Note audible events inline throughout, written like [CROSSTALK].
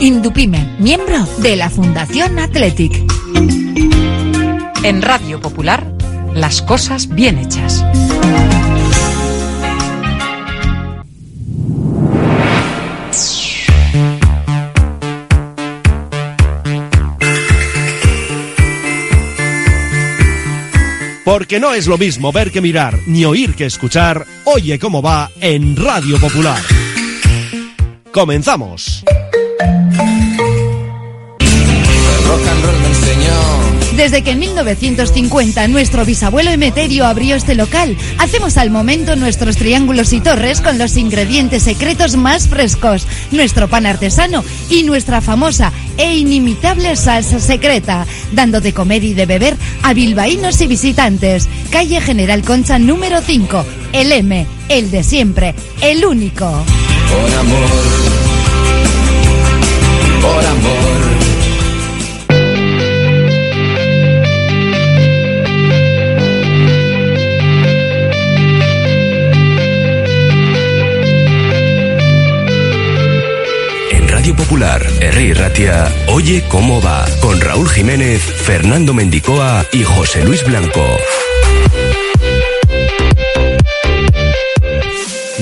Indupime, miembro de la Fundación Athletic. En Radio Popular, las cosas bien hechas. Porque no es lo mismo ver que mirar, ni oír que escuchar. Oye cómo va en Radio Popular. Comenzamos. Desde que en 1950 nuestro bisabuelo Emeterio abrió este local, hacemos al momento nuestros triángulos y torres con los ingredientes secretos más frescos, nuestro pan artesano y nuestra famosa e inimitable salsa secreta, dando de comer y de beber a bilbaínos y visitantes. Calle General Concha número 5, el M, el de siempre, el único. Por amor, por amor. Ratia, Oye cómo va, con Raúl Jiménez, Fernando Mendicoa y José Luis Blanco.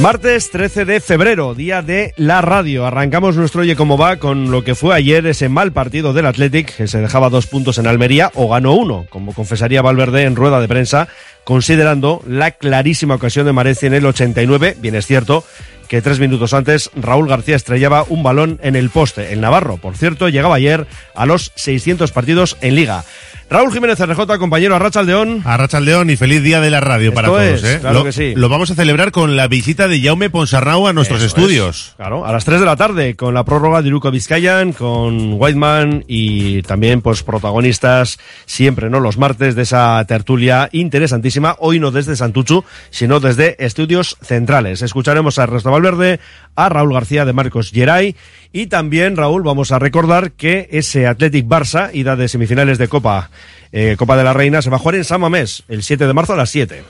Martes 13 de febrero, día de la radio. Arrancamos nuestro Oye Cómo Va con lo que fue ayer ese mal partido del Athletic, que se dejaba dos puntos en Almería o ganó uno, como confesaría Valverde en rueda de prensa, considerando la clarísima ocasión de Mareci en el 89. Bien es cierto que tres minutos antes Raúl García estrellaba un balón en el poste. El Navarro, por cierto, llegaba ayer a los 600 partidos en Liga. Raúl Jiménez RJ, compañero Arracha Aldeón. Arracha Aldeón y feliz día de la radio para todos. es, ¿eh? claro lo, que sí. lo vamos a celebrar con la visita de Jaume Ponsarnau a nuestros Eso estudios. es. Claro, a las 3 de la tarde, con la prórroga de Iruko Vizcayan, con Whiteman y también, pues, protagonistas siempre, ¿no? Los martes de esa tertulia interesantísima. Hoy no desde Santuchu, sino desde Estudios Centrales. Escucharemos a Ernesto Valverde, a Raúl García de Marcos Geray y también, Raúl, vamos a recordar que ese Athletic Barça, ida de semifinales de Copa, eh, Copa de la Reina, se va a jugar en San Mamés el 7 de marzo a las 7.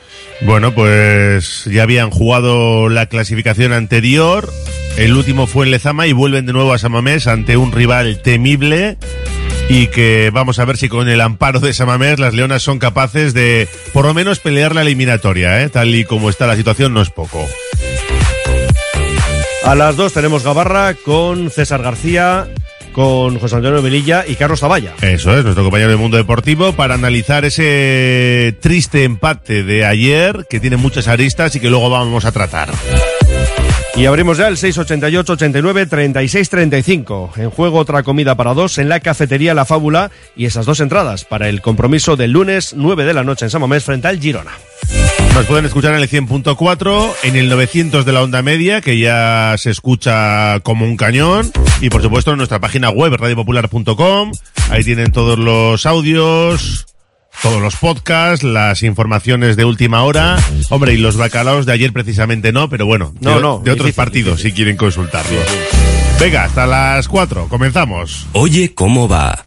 Bueno, pues ya habían jugado la clasificación anterior. El último fue en Lezama y vuelven de nuevo a Samamés ante un rival temible. Y que vamos a ver si con el amparo de Samamés las Leonas son capaces de por lo menos pelear la eliminatoria, ¿eh? tal y como está la situación no es poco. A las 2 tenemos Gabarra con César García, con José Antonio Velilla y Carlos Zavalla. Eso es, nuestro compañero del mundo deportivo, para analizar ese triste empate de ayer, que tiene muchas aristas y que luego vamos a tratar. Y abrimos ya el 688 89 36 35. En juego otra comida para dos en la cafetería La Fábula y esas dos entradas para el compromiso del lunes 9 de la noche en Samamés frente al Girona. Nos pueden escuchar en el 100.4, en el 900 de la onda media, que ya se escucha como un cañón, y por supuesto en nuestra página web, radiopopular.com. Ahí tienen todos los audios, todos los podcasts, las informaciones de última hora. Hombre, y los bacalaos de ayer precisamente no, pero bueno, No, de, no, de otros difícil, partidos difícil. si quieren consultarlos. Venga, hasta las 4, comenzamos. Oye cómo va.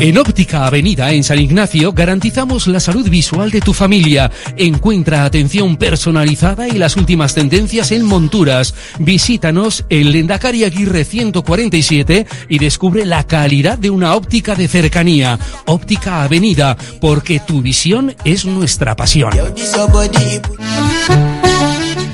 En Óptica Avenida en San Ignacio garantizamos la salud visual de tu familia. Encuentra atención personalizada y las últimas tendencias en monturas. Visítanos en Lendakari Aguirre 147 y descubre la calidad de una óptica de cercanía. Óptica Avenida, porque tu visión es nuestra pasión.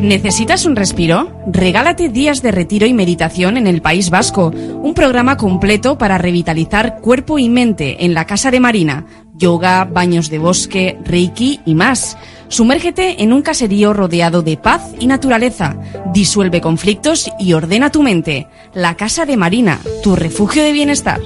¿Necesitas un respiro? Regálate días de retiro y meditación en el País Vasco, un programa completo para revitalizar cuerpo y mente en la Casa de Marina, yoga, baños de bosque, reiki y más. Sumérgete en un caserío rodeado de paz y naturaleza, disuelve conflictos y ordena tu mente. La Casa de Marina, tu refugio de bienestar.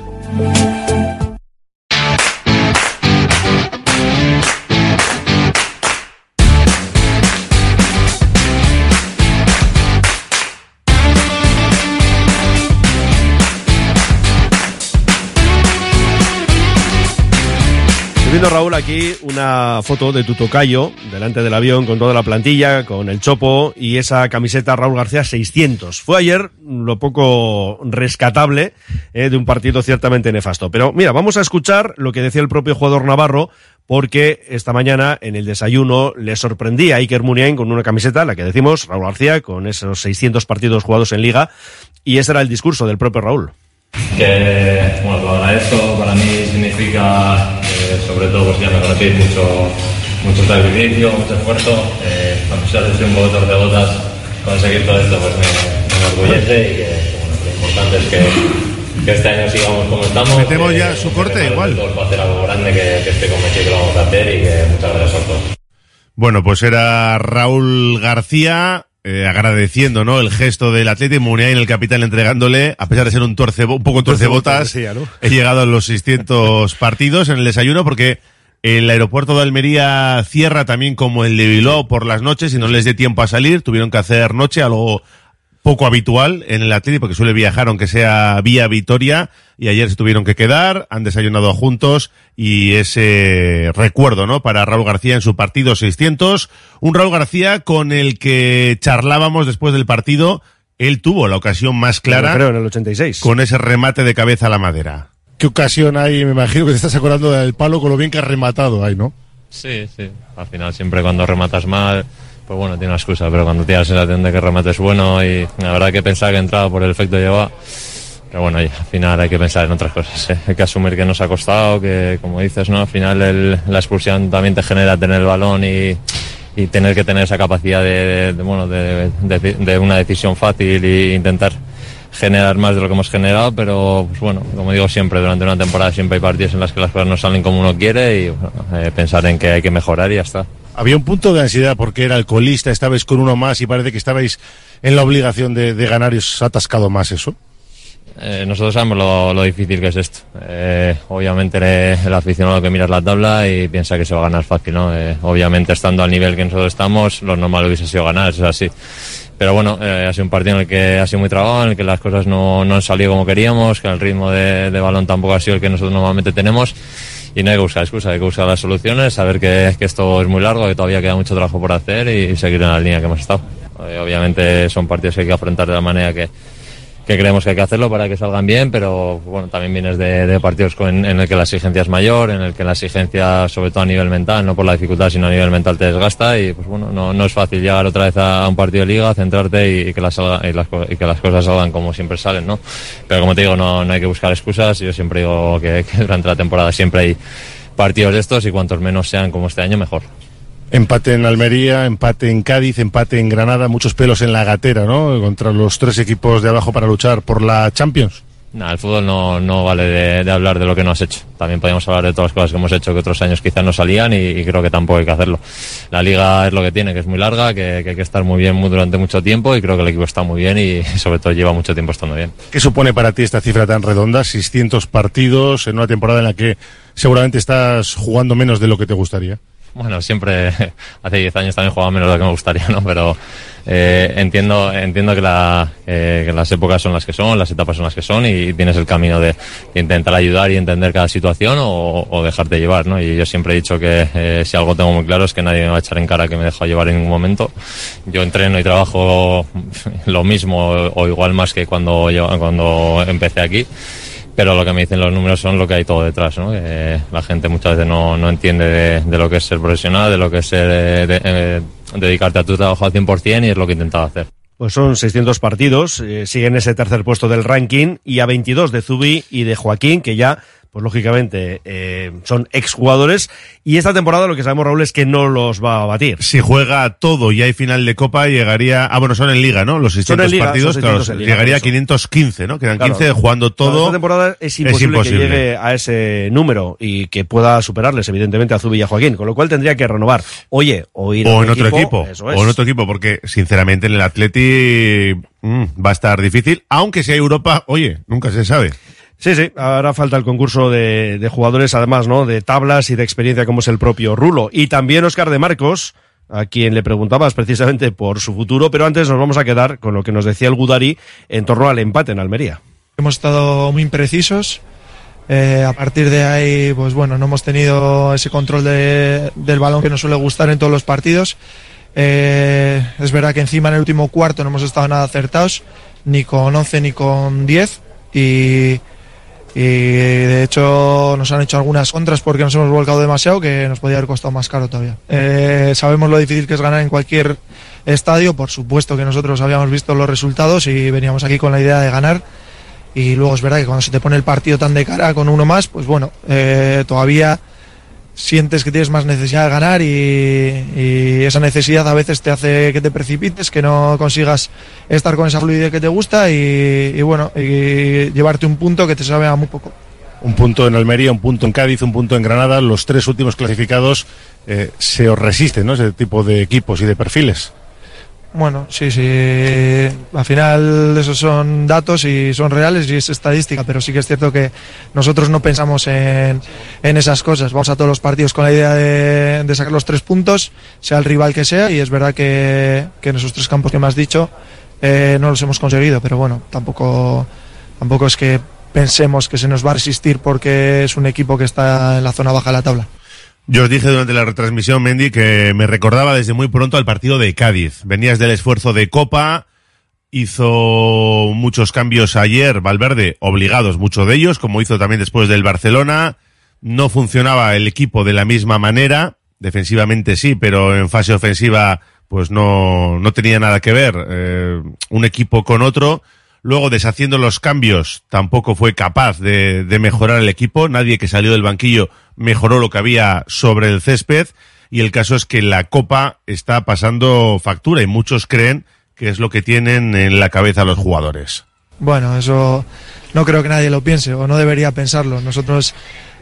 Viendo, Raúl, aquí una foto de tu tocayo delante del avión con toda la plantilla, con el chopo y esa camiseta Raúl García 600. Fue ayer lo poco rescatable eh, de un partido ciertamente nefasto. Pero mira, vamos a escuchar lo que decía el propio jugador Navarro, porque esta mañana en el desayuno le sorprendía a Iker Muniain con una camiseta, la que decimos, Raúl García, con esos 600 partidos jugados en Liga, y ese era el discurso del propio Raúl. que bueno, lo agradezco, para mí significa, eh, sobre todo pues ya me conocéis mucho, mucho sacrificio, mucho esfuerzo, eh, cuando se hace un poco de botas, conseguir todo esto pues me, me enorgullece y que bueno, lo importante es que, que este año sigamos como estamos. Metemos ya su que corte, igual. para hacer algo grande que, que estoy convencido que lo vamos a hacer y que muchas gracias a todos. Bueno, pues era Raúl García eh, agradeciendo ¿no? el gesto del Atlético Muniain, el capitán, entregándole, a pesar de ser un, torce, un poco torcebotas, decía, ¿no? he llegado a los 600 partidos en el desayuno porque el aeropuerto de Almería cierra también como el de Bilbao por las noches y no les dé tiempo a salir, tuvieron que hacer noche, algo poco habitual en el Atlético porque suele viajar aunque sea vía Vitoria y ayer se tuvieron que quedar, han desayunado juntos y ese recuerdo, ¿no? Para Raúl García en su partido 600, un Raúl García con el que charlábamos después del partido, él tuvo la ocasión más clara Creo en el 86. con ese remate de cabeza a la madera. ¿Qué ocasión hay? Me imagino que te estás acordando del palo con lo bien que has rematado ahí, ¿no? Sí, sí. Al final siempre cuando rematas mal, pues bueno, tiene una excusa, pero cuando tienes la sensación de que remate es bueno y la verdad que pensaba que entraba por el efecto lleva, pero bueno, al final hay que pensar en otras cosas. ¿eh? Hay que asumir que nos ha costado, que como dices, ¿no? Al final la expulsión también te genera tener el balón y, tener que tener esa capacidad de, bueno, de una decisión fácil e intentar generar más de lo que hemos generado, pero pues bueno, como digo siempre, durante una temporada siempre hay partidos en las que las cosas no salen como uno quiere y bueno, eh, pensar en que hay que mejorar y ya está. Había un punto de ansiedad porque era alcoholista, estabais con uno más y parece que estabais en la obligación de, de ganar y os ha atascado más eso. Eh, nosotros sabemos lo, lo difícil que es esto. Eh, obviamente el aficionado que mira la tabla y piensa que se va a ganar fácil, ¿no? Eh, obviamente estando al nivel que nosotros estamos, lo normal hubiese sido ganar, eso es así. Pero bueno, eh, ha sido un partido en el que ha sido muy trabado, en el que las cosas no, no han salido como queríamos, que el ritmo de, de balón tampoco ha sido el que nosotros normalmente tenemos. Y no hay que buscar excusas, hay que buscar las soluciones, saber que, que esto es muy largo, que todavía queda mucho trabajo por hacer y, seguir en la línea que hemos estado. Eh, obviamente son partidos que hay que afrontar de la manera que, que creemos que hay que hacerlo para que salgan bien, pero bueno, también vienes de, partidos con- en el que la exigencia es mayor, en el que la exigencia, sobre todo a nivel mental, no por la dificultad, sino a nivel mental te desgasta y pues bueno, no, no es fácil llegar otra vez a, un partido de liga, centrarte y, que las que las cosas salgan como siempre salen, ¿no? Pero como te digo, no, no hay que buscar excusas, yo siempre digo que durante la temporada siempre hay partidos de estos y cuantos menos sean como este año, mejor. Empate en Almería, empate en Cádiz, empate en Granada, muchos pelos en la gatera, ¿no? Contra los tres equipos de abajo para luchar por la Champions. Nada, el fútbol no, no vale de, de hablar de lo que no has hecho. También podemos hablar de todas las cosas que hemos hecho que otros años quizás no salían y, y creo que tampoco hay que hacerlo. La liga es lo que tiene, que es muy larga, que, que hay que estar muy bien muy- durante mucho tiempo y creo que el equipo está muy bien y [LAUGHS] sobre todo lleva mucho tiempo estando bien. ¿Qué supone para ti esta cifra tan redonda? 600 partidos en una temporada en la que seguramente estás jugando menos de lo que te gustaría. Bueno, siempre, [LAUGHS] hace 10 años también jugaba menos de lo que me gustaría, ¿no? Pero eh, entiendo, entiendo que, la, eh, que las épocas son las que son, las etapas son las que son y tienes el camino de, intentar ayudar y entender cada situación o, o dejarte llevar, ¿no? Y yo siempre he dicho que eh, si algo tengo muy claro es que nadie me va a echar en cara que me dejo llevar en ningún momento. Yo entreno y trabajo [LAUGHS] lo mismo o igual más que cuando, yo- cuando empecé aquí pero lo que me dicen los números son lo que hay todo detrás, ¿no? La gente muchas veces no, no entiende de, de lo que es ser profesional, de lo que es ser, eh, de- eh, dedicarte a tu trabajo al 100% y es lo que he intentado hacer. Pues son 600 partidos, eh, siguen ese tercer puesto del ranking y a 22 de Zubi y de Joaquín, que ya, pues lógicamente, eh, son exjugadores. Y esta temporada lo que sabemos, Raúl, es que no los va a batir. Si juega todo y hay final de Copa, llegaría. Ah, bueno, son en Liga, ¿no? Los 600 en Liga, partidos, son claro, 600 en Liga, llegaría a por eso. 515, ¿no? Quedan Claro. 15 jugando todo. Esta temporada es imposible, que llegue a ese número y que pueda superarles, evidentemente, a Zubi y a Joaquín, con lo cual tendría que renovar. Oye, o ir O en otro equipo. Eso es. O en otro equipo, porque sinceramente en el Atleti mm, va a estar difícil. Aunque sea Europa, oye, nunca se sabe. Sí, sí, ahora falta el concurso de, de jugadores, además, ¿no? De tablas y de experiencia, como es el propio Rulo. Y también Oscar de Marcos, a quien le preguntabas precisamente por su futuro, pero antes nos vamos a quedar con lo que nos decía el Gudari en torno al empate en Almería. Hemos estado muy imprecisos. Eh, a partir de ahí, pues bueno, no hemos tenido ese control de- del balón que nos suele gustar en todos los partidos. Eh, es verdad que encima en el último cuarto no hemos estado nada acertados, ni con 11 ni con 10. Y, y de hecho nos han hecho algunas contras porque nos hemos volcado demasiado que nos podía haber costado más caro todavía. Eh, sabemos lo difícil que es ganar en cualquier estadio, por supuesto que nosotros habíamos visto los resultados y veníamos aquí con la idea de ganar. Y luego es verdad que cuando se te pone el partido tan de cara con uno más, pues bueno, eh, todavía sientes que tienes más necesidad de ganar y, esa necesidad a veces te hace que te precipites, que no consigas estar con esa fluidez que te gusta y, y bueno, y llevarte un punto que te sabe a muy poco. Un punto en Almería, un punto en Cádiz, un punto en Granada. Los tres últimos clasificados eh, se os resisten, ¿no? Ese tipo de equipos y de perfiles. Bueno, sí, sí. Al final esos son datos y son reales y es estadística, pero sí que es cierto que nosotros no pensamos en, esas cosas. Vamos a todos los partidos con la idea de, de sacar los tres puntos, sea el rival que sea, y es verdad que, que en esos tres campos que me has dicho eh, no los hemos conseguido, pero bueno, tampoco, tampoco es que pensemos que se nos va a resistir porque es un equipo que está en la zona baja de la tabla. Yo os dije durante la retransmisión, Mendy, que me recordaba desde muy pronto al partido de Cádiz. Venías del esfuerzo de Copa, hizo muchos cambios ayer, Valverde, obligados, muchos de ellos, como hizo también después del Barcelona. No funcionaba el equipo de la misma manera, defensivamente sí, pero en fase ofensiva pues no, no tenía nada que ver eh, un equipo con otro. Luego, deshaciendo los cambios, tampoco fue capaz de, mejorar el equipo. Nadie que salió del banquillo mejoró lo que había sobre el césped. Y el caso es que la Copa está pasando factura y muchos creen que es lo que tienen en la cabeza los jugadores. Bueno, eso no creo que nadie lo piense o no debería pensarlo. Nosotros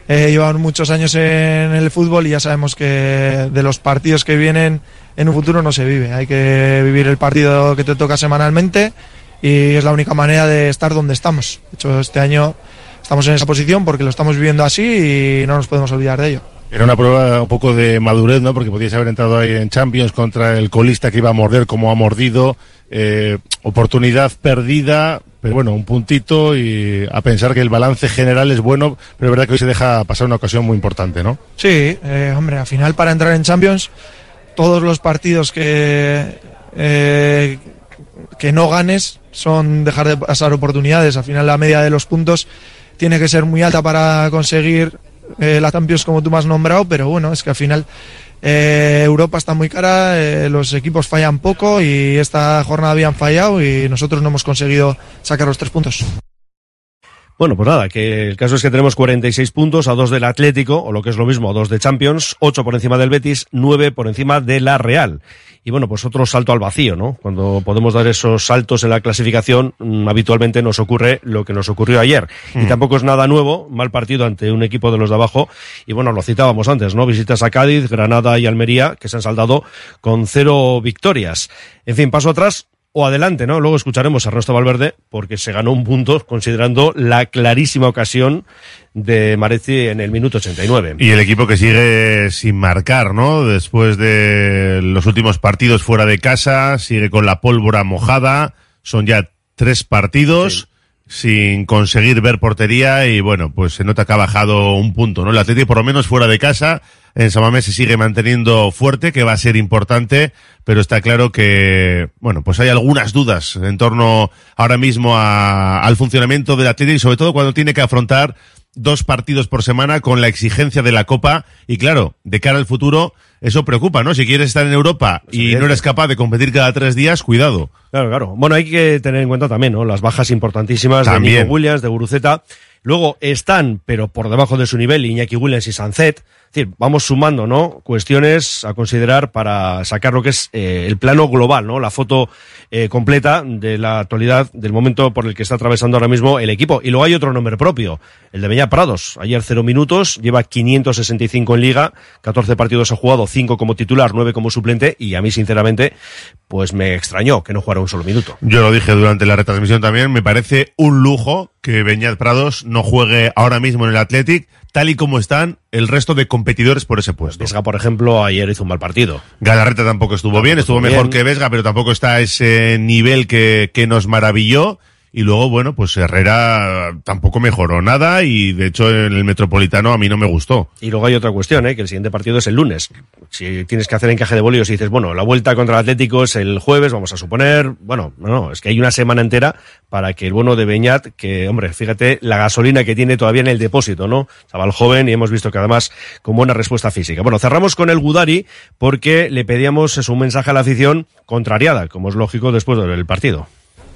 eh, llevamos muchos años en el fútbol y ya sabemos que de los partidos que vienen en un futuro no se vive. Hay que vivir el partido que te toca semanalmente y es la única manera de estar donde estamos. De hecho, este año estamos en esa posición porque lo estamos viviendo así y no nos podemos olvidar de ello. Era una prueba un poco de madurez, ¿no? Porque podíais haber entrado ahí en Champions contra el colista que iba a morder como ha mordido. Eh, oportunidad perdida, pero bueno, un puntito y a pensar que el balance general es bueno, pero es verdad que hoy se deja pasar una ocasión muy importante, ¿no? Sí, eh, hombre, al final para entrar en Champions, todos los partidos que, eh, que no ganes son dejar de pasar oportunidades. Al final la media de los puntos tiene que ser muy alta para conseguir eh, la Champions como tú me has nombrado, pero bueno, es que al final eh, Europa está muy cara, eh, los equipos fallan poco y esta jornada habían fallado y nosotros no hemos conseguido sacar los tres puntos. Bueno, pues nada, que el caso es que tenemos 46 puntos a dos del Atlético, o lo que es lo mismo, a dos de Champions, 8 por encima del Betis, 9 por encima de la Real. Y bueno, pues otro salto al vacío, ¿no? Cuando podemos dar esos saltos en la clasificación, mm, habitualmente nos ocurre lo que nos ocurrió ayer. Y Mm. tampoco es nada nuevo, mal partido ante un equipo de los de abajo. Y bueno, lo citábamos antes, ¿no? Visitas a Cádiz, Granada y Almería, que se han saldado con cero victorias. En fin, paso atrás, o adelante, ¿no? Luego escucharemos a Ernesto Valverde porque se ganó un punto considerando la clarísima ocasión de Mareci en el minuto 89. Y el equipo que sigue sin marcar, ¿no? Después de los últimos partidos fuera de casa, sigue con la pólvora mojada, son ya tres partidos. Sin conseguir ver portería y bueno, pues se nota que ha bajado un punto, ¿no? El Atlético por lo menos fuera de casa en Samamés se sigue manteniendo fuerte, que va a ser importante, pero está claro que, bueno, pues hay algunas dudas en torno ahora mismo a- al funcionamiento del Atlético y sobre todo cuando tiene que afrontar dos partidos por semana con la exigencia de la Copa y claro, de cara al futuro, eso preocupa, ¿no? Si quieres estar en Europa y no eres capaz de competir cada tres días, cuidado. Claro, claro. Bueno, hay que tener en cuenta también, ¿no? Las bajas importantísimas de También. Nico Williams, de Guruceta. Luego están, pero por debajo de su nivel, Iñaki Williams y Sancet. Es decir, vamos sumando, ¿no? Cuestiones a considerar para sacar lo que es eh, el plano global, ¿no? La foto eh, completa de la actualidad, del momento por el que está atravesando ahora mismo el equipo. Y luego hay otro nombre propio, el de Beñat Prados. Ayer cero minutos, lleva 565 en liga, 14 partidos ha jugado, 5 como titular, 9 como suplente, y a mí, sinceramente, pues me extrañó que no jugara un solo minuto. Yo lo dije durante la retransmisión también, me parece un lujo que Beñat Prados no juegue ahora mismo en el Athletic, tal y como están el resto de competidores por ese puesto. Vesga, por ejemplo, ayer hizo un mal partido. Galarreta tampoco estuvo bien, estuvo mejor que Vesga, pero tampoco está a ese nivel que, que nos maravilló. Y luego, bueno, pues Herrera tampoco mejoró nada y de hecho en el Metropolitano a mí no me gustó. Y luego hay otra cuestión, ¿eh? que el siguiente partido es el lunes. Si tienes que hacer encaje de bolios y dices, bueno, la vuelta contra el Atlético es el jueves, vamos a suponer. Bueno, no, no, es que hay una semana entera para que el bueno de Beñat, que, hombre, fíjate la gasolina que tiene todavía en el depósito, ¿no? Chaval joven y hemos visto que además con buena respuesta física. Bueno, cerramos con el Gudari porque le pedíamos eso, un mensaje a la afición contrariada, como es lógico después del partido.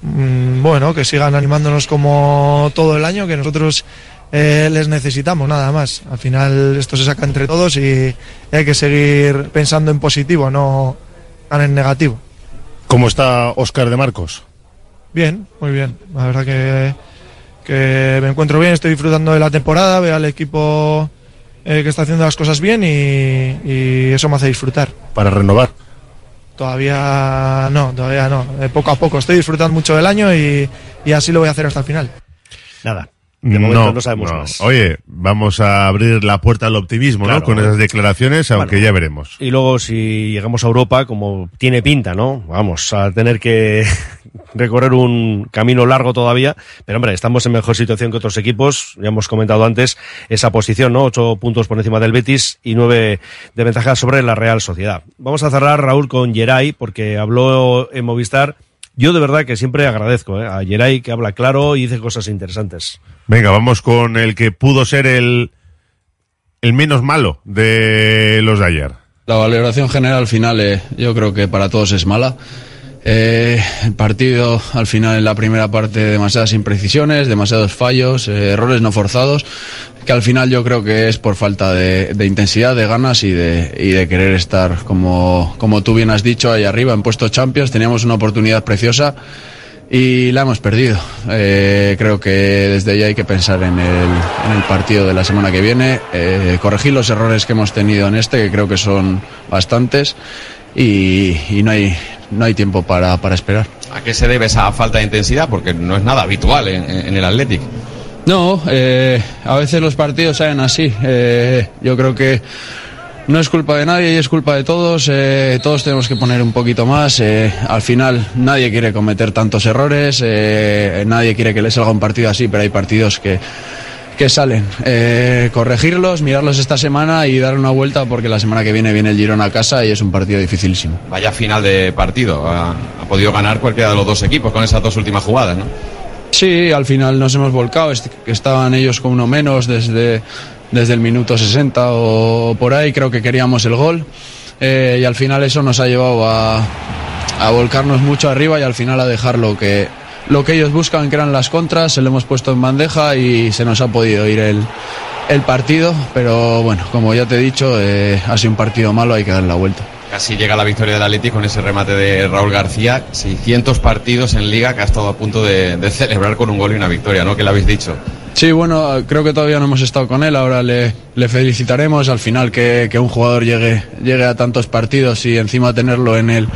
Mm, bueno, que sigan animándonos como todo el año, que nosotros eh, les necesitamos, nada más. Al final esto se saca entre todos y hay que seguir pensando en positivo, no tan en negativo. ¿Cómo está Óscar de Marcos? Bien, muy bien. La verdad que, que me encuentro bien, estoy disfrutando de la temporada, veo al equipo eh, que está haciendo las cosas bien y, y eso me hace disfrutar. Para renovar. Todavía no, todavía no. Eh, poco a poco. Estoy disfrutando mucho del año y, y así lo voy a hacer hasta el final. Nada. De momento no, sabemos más. Oye, vamos a abrir la puerta al optimismo, Claro. ¿no? Con esas declaraciones, aunque Bueno. ya veremos. Y luego si llegamos a Europa, como tiene pinta, ¿no? Vamos a tener que [LAUGHS] recorrer un camino largo todavía. Pero hombre, estamos en mejor situación que otros equipos. Ya hemos comentado antes esa posición, ¿no? Ocho puntos por encima del Betis y nueve de ventaja sobre la Real Sociedad. Vamos a cerrar, Raúl, con Geray, porque habló en Movistar. Yo de verdad que siempre agradezco ¿eh? a Geray que habla claro y dice cosas interesantes. Venga, vamos con el que pudo ser el, el menos malo de los de ayer. La valoración general al final eh, yo creo que para todos es mala. Eh, el partido al final en la primera parte demasiadas imprecisiones, demasiados fallos, eh, errores no forzados, que al final yo creo que es por falta de, intensidad, de ganas y de, y de querer estar, como, como tú bien has dicho, ahí arriba en puesto Champions. Teníamos una oportunidad preciosa y la hemos perdido. Eh, creo que desde ahí hay que pensar en el, partido de la semana que viene, corregir los errores que hemos tenido en este, que creo que son bastantes, y, y no, hay, no hay tiempo para, para esperar. ¿A qué se debe esa falta de intensidad? Porque no es nada habitual en, en el Athletic. No, eh, a veces los partidos salen así. Eh, yo creo que no es culpa de nadie y es culpa de todos. eh, todos tenemos que poner un poquito más. eh, al final nadie quiere cometer tantos errores, eh, nadie quiere que le salga un partido así, pero hay partidos que, que salen. Eh, corregirlos, mirarlos esta semana y dar una vuelta porque la semana que viene viene el Girona a casa y es un partido dificilísimo. Vaya final de partido. Ha, ha podido ganar cualquiera de los dos equipos con esas dos últimas jugadas, ¿no? Sí, al final nos hemos volcado, estaban ellos con uno menos desde, desde el minuto 60 o por ahí, creo que queríamos el gol eh, y al final eso nos ha llevado a, a volcarnos mucho arriba y al final a dejar lo que, lo que ellos buscan, que eran las contras, se lo hemos puesto en bandeja y se nos ha podido ir el, el partido, pero bueno, como ya te he dicho, eh, ha sido un partido malo, hay que dar la vuelta. Casi llega la victoria del Athletic con ese remate de Raúl García. 600 partidos en Liga que ha estado a punto de, de celebrar con un gol y una victoria, ¿no? Que le habéis dicho. Sí, bueno, creo que todavía no hemos estado con él, ahora le, le felicitaremos. Al final que, que un jugador llegue, llegue a tantos partidos y encima tenerlo en el,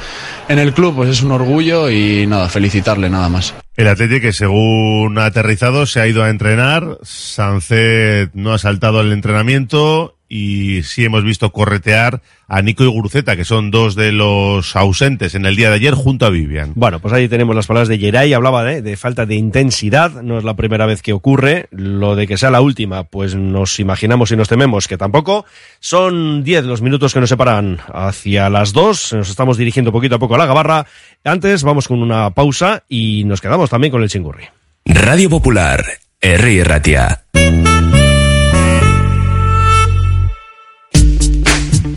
en el club, pues es un orgullo y nada, felicitarle nada más. El Atlético que según ha aterrizado se ha ido a entrenar, Sancet no ha saltado el entrenamiento y sí hemos visto corretear a Nico y Guruceta, que son dos de los ausentes en el día de ayer junto a Vivian. Bueno, pues ahí tenemos las palabras de Geray, hablaba de, de, falta de intensidad, no es la primera vez que ocurre, lo de que sea la última, pues nos imaginamos y nos tememos que tampoco. Son 10 los minutos que nos separan hacia las 2, nos estamos dirigiendo poquito a poco a la gabarra. Antes vamos con una pausa y nos quedamos también con el chingurri. Radio Popular, R. Ratia.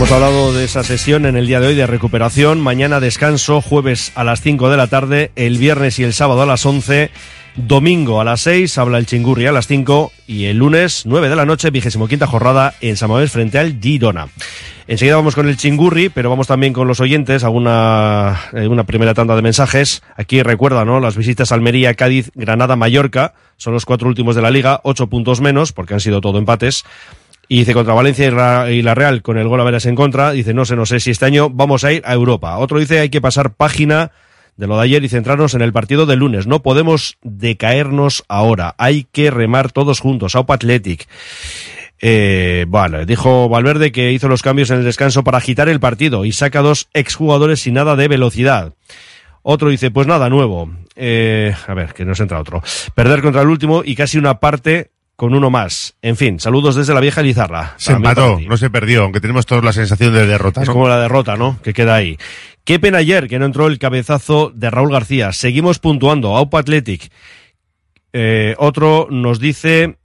Hemos hablado de esa sesión en el día de hoy de recuperación. Mañana descanso, jueves a las 5 de la tarde, el viernes y el sábado a las 11. Domingo a las 6 habla el Chingurri a las 5 y el lunes 9 de la noche, vigésimo quinta jornada en Samamés frente al Girona. Enseguida vamos con el Chingurri, pero vamos también con los oyentes, alguna eh, una primera tanda de mensajes. Aquí recuerda, ¿no? Las visitas a Almería, Cádiz, Granada, Mallorca, son los cuatro últimos de la liga, ocho puntos menos, porque han sido todo empates. Y dice contra Valencia y, la Real con el gol a veras en contra. Dice, no sé, no sé si este año vamos a ir a Europa. Otro dice, hay que pasar página de lo de ayer y centrarnos en el partido del lunes. No podemos decaernos ahora. Hay que remar todos juntos. Aupa Athletic. Eh, dijo Valverde que hizo los cambios en el descanso para agitar el partido y saca dos exjugadores sin nada de velocidad. Otro dice, pues nada, nuevo. Eh, a ver, que nos entra otro. Perder contra el último y casi una parte con uno más. En fin, saludos desde la vieja Lizarra. Se empató, no se perdió, aunque tenemos todos la sensación de derrota. Es ¿no? como la derrota, ¿no? Que queda ahí. Qué pena ayer que no entró el cabezazo de Raúl García. Seguimos puntuando. Aupa Athletic. Eh, otro nos dice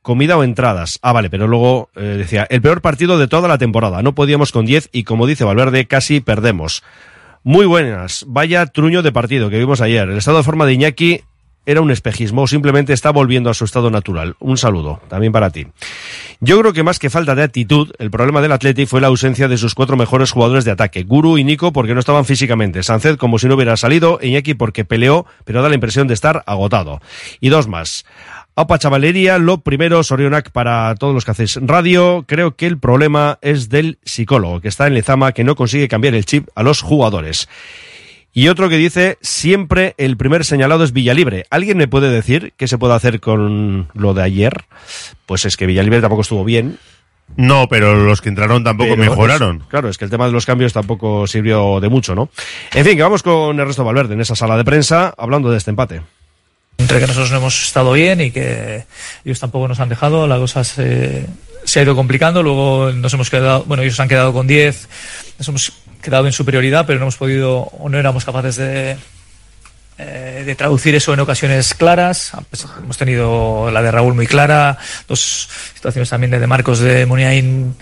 comida o entradas. Ah, vale, pero luego eh, decía, el peor partido de toda la temporada. No podíamos con 10 y como dice Valverde, casi perdemos. Muy buenas. Vaya truño de partido que vimos ayer. El estado de forma de Iñaki era un espejismo o simplemente está volviendo a su estado natural. Un saludo, también para ti. Yo creo que más que falta de actitud, el problema del Athletic fue la ausencia de sus cuatro mejores jugadores de ataque, Guru y Nico porque no estaban físicamente, Sanced como si no hubiera salido, Iñaki porque peleó, pero da la impresión de estar agotado. Y dos más. Opa Chavalería, lo primero, Sorionac para todos los que hacéis radio. Creo que el problema es del psicólogo que está en Lezama, que no consigue cambiar el chip a los jugadores. Y otro que dice, siempre el primer señalado es Villalibre. ¿Alguien me puede decir qué se puede hacer con lo de ayer? Pues es que Villalibre tampoco estuvo bien. No, pero los que entraron tampoco Pero mejoraron. es- claro, es que el tema de los cambios tampoco sirvió de mucho, ¿no? En fin, que vamos con Ernesto Valverde en esa sala de prensa hablando de este empate. entre que nosotros no hemos estado bien y que ellos tampoco nos han dejado, la cosa se, se ha ido complicando, luego nos hemos quedado, bueno, ellos se han quedado con 10, nos hemos quedado en superioridad, pero no hemos podido o no éramos capaces de, eh, de traducir eso en ocasiones claras. Pues, hemos tenido la de Raúl muy clara, dos situaciones también de, de Marcos de Muniain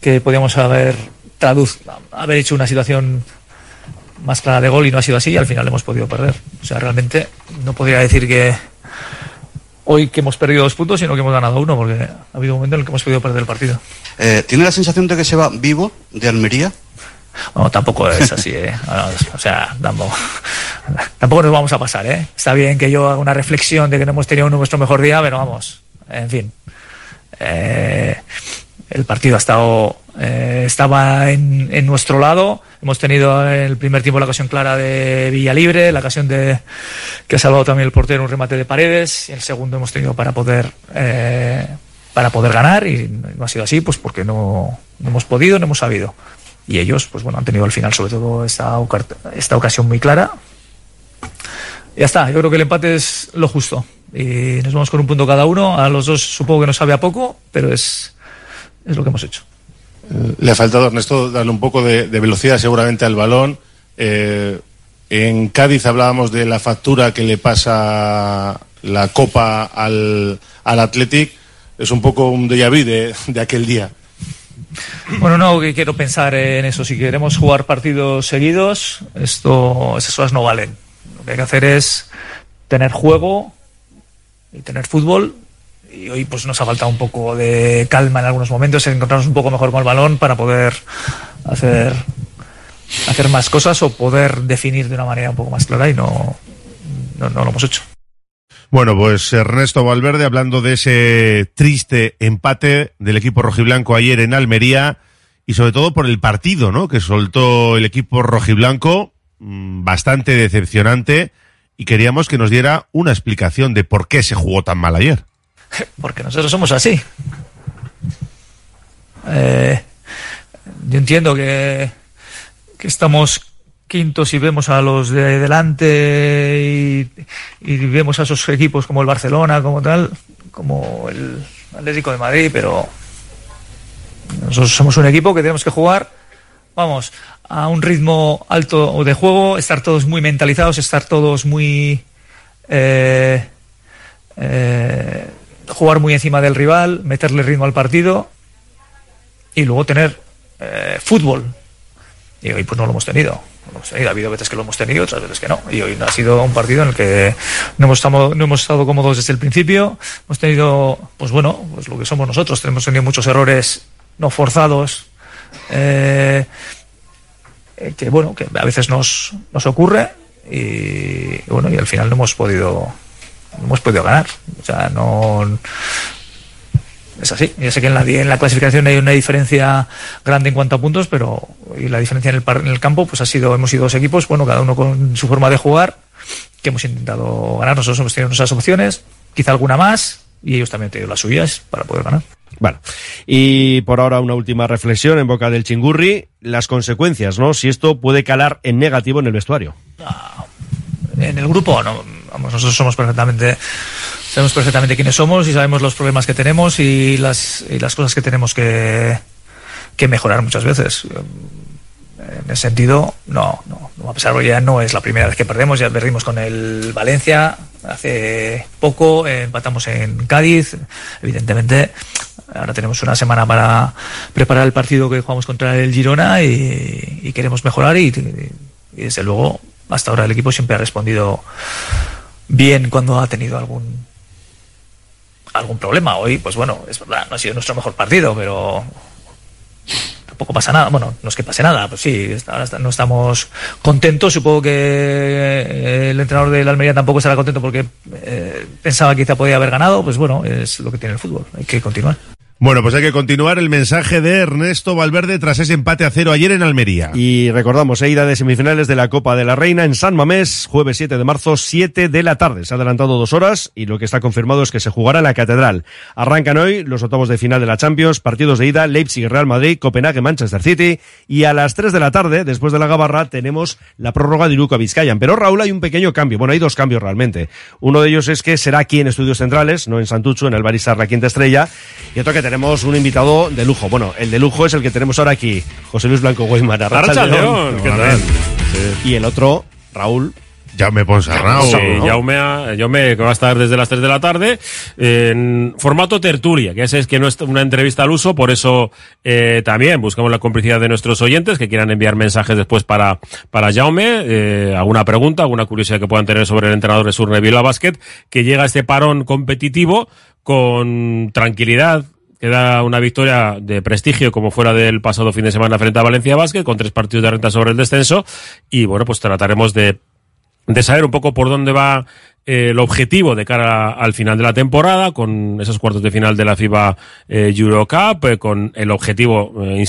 que podíamos haber traduz haber hecho una situación más clara de gol y no ha sido así y al final hemos podido perder. O sea, realmente no podría decir que hoy que hemos perdido dos puntos, sino que hemos ganado uno, porque ha habido un momento en el que hemos podido perder el partido. Eh, ¿Tiene la sensación de que se va vivo de Almería? No, tampoco es así, ¿eh? O sea, tampoco, [LAUGHS] tampoco nos vamos a pasar, ¿eh? Está bien que yo haga una reflexión de que no hemos tenido nuestro mejor día, pero vamos, en fin. Eh, el partido ha estado, eh, estaba en, en nuestro lado. Hemos tenido en el primer tiempo la ocasión clara de Villalibre, la ocasión de que ha salvado también el portero un remate de paredes. Y el segundo hemos tenido para poder eh, para poder ganar y no ha sido así, pues porque no, no hemos podido, no hemos sabido. Y ellos, pues bueno, han tenido al final sobre todo esta, esta ocasión muy clara. Ya está, yo creo que el empate es lo justo. Y nos vamos con un punto cada uno. A los dos supongo que nos sabe a poco, pero es, es lo que hemos hecho. Le ha faltado, Ernesto, darle un poco de, de velocidad seguramente al balón. Eh, en Cádiz hablábamos de la factura que le pasa la Copa al, al Athletic. Es un poco un déjà vu de, de aquel día. Bueno, no quiero pensar en eso. Si queremos jugar partidos seguidos, esto, esas cosas no valen. Lo que hay que hacer es tener juego y tener fútbol. Y hoy pues nos ha faltado un poco de calma en algunos momentos, encontrarnos un poco mejor con el balón para poder hacer, hacer más cosas o poder definir de una manera un poco más clara y no, no lo hemos hecho. Bueno, pues Ernesto Valverde hablando de ese triste empate del equipo rojiblanco ayer en Almería y sobre todo por el partido, ¿no? Que soltó el equipo rojiblanco, mm, bastante decepcionante y queríamos que nos diera una explicación de por qué se jugó tan mal ayer. [LAUGHS] Porque nosotros somos así. Eh, yo entiendo que, que estamos quintos y vemos a los de delante y, y vemos a esos equipos como el Barcelona, como tal, como el Atlético de Madrid, pero nosotros somos un equipo que tenemos que jugar, vamos, a un ritmo alto de juego, estar todos muy mentalizados, estar todos muy... eh, eh, jugar muy encima del rival, meterle ritmo al partido y luego tener eh, fútbol. Y hoy pues no lo hemos tenido. Hemos. Ha habido veces que lo hemos tenido, otras veces que no. Y hoy ha sido un partido en el que no hemos, estado, no hemos estado cómodos desde el principio. Hemos tenido, pues bueno, pues lo que somos nosotros. Hemos tenido muchos errores no forzados. eh, eh, que bueno, que a veces nos, nos ocurre y bueno, y al final no hemos podido no hemos podido ganar. O sea, no. Es así. Yo sé que en la, en la clasificación hay una diferencia grande en cuanto a puntos, pero y la diferencia en el, par- en el campo pues ha sido, hemos sido dos equipos, bueno, cada uno con su forma de jugar, que hemos intentado ganar. Nosotros hemos tenido nuestras opciones, quizá alguna más, y ellos también han tenido las suyas para poder ganar. Bueno, y por ahora una última reflexión en boca del chingurri, las consecuencias, ¿no? Si esto puede calar en negativo en el vestuario. En el grupo, no, vamos, nosotros somos perfectamente, sabemos perfectamente quiénes somos y sabemos los problemas que tenemos y las, y las cosas que tenemos que, mejorar muchas veces. En ese sentido, no, no, a pesar de que ya no es la primera vez que perdemos, ya perdimos con el Valencia hace poco, eh, empatamos en Cádiz, evidentemente. Ahora tenemos una semana para preparar el partido que jugamos contra el Girona y, y queremos mejorar y, y desde luego hasta ahora el equipo siempre ha respondido bien cuando ha tenido algún algún problema. Hoy, pues bueno, es verdad, no ha sido nuestro mejor partido, pero tampoco pasa nada. Bueno, no es que pase nada, pues sí, ahora no estamos contentos. Supongo que eh, el entrenador del Almería tampoco estará contento porque eh, pensaba que quizá podía haber ganado. Pues bueno, es lo que tiene el fútbol, hay que continuar. Bueno, pues hay que continuar el mensaje de Ernesto Valverde tras ese empate a cero ayer en Almería. Y recordamos, eh, ida de semifinales de la Copa de la Reina en San Mamés, jueves 7 de marzo, 7 de la tarde. Se ha adelantado dos horas y lo que está confirmado es que se jugará en la Catedral. Arrancan hoy los octavos de final de la Champions, partidos de ida, Leipzig, Real Madrid, Copenhague, Manchester City. Y a las 3 de la tarde, después de la Gabarra, tenemos la prórroga de Iruko Vizcayan. Pero Raúl, hay un pequeño cambio. Bueno, hay dos cambios realmente. Uno de ellos es que será aquí en Estudios Centrales, no en Santucho, en el La Quinta Estrella. Y otro que tenemos un invitado de lujo. Bueno, el de lujo es el que tenemos ahora aquí, José Luis Blanco Guaymar. Arracha León, ¿qué tal? Y el otro, Raúl. Jaume Ponsarnau. Sí, Jaume, Jaume, que va a estar desde las 3 de la tarde en formato tertulia, que ya sabéis que no es una entrevista al uso, por eso eh, también buscamos la complicidad de nuestros oyentes que quieran enviar mensajes después para, para Jaume, eh, alguna pregunta, alguna curiosidad que puedan tener sobre el entrenador de Surne Basket, que llega a este parón competitivo con tranquilidad, que da una victoria de prestigio como fuera del pasado fin de semana frente a Valencia Basket, con tres partidos de renta sobre el descenso, y bueno, pues trataremos de de saber un poco por dónde va eh, el objetivo de cara al final de la temporada, con esos cuartos de final de la FIBA eh, Eurocup, eh, con el objetivo, eh,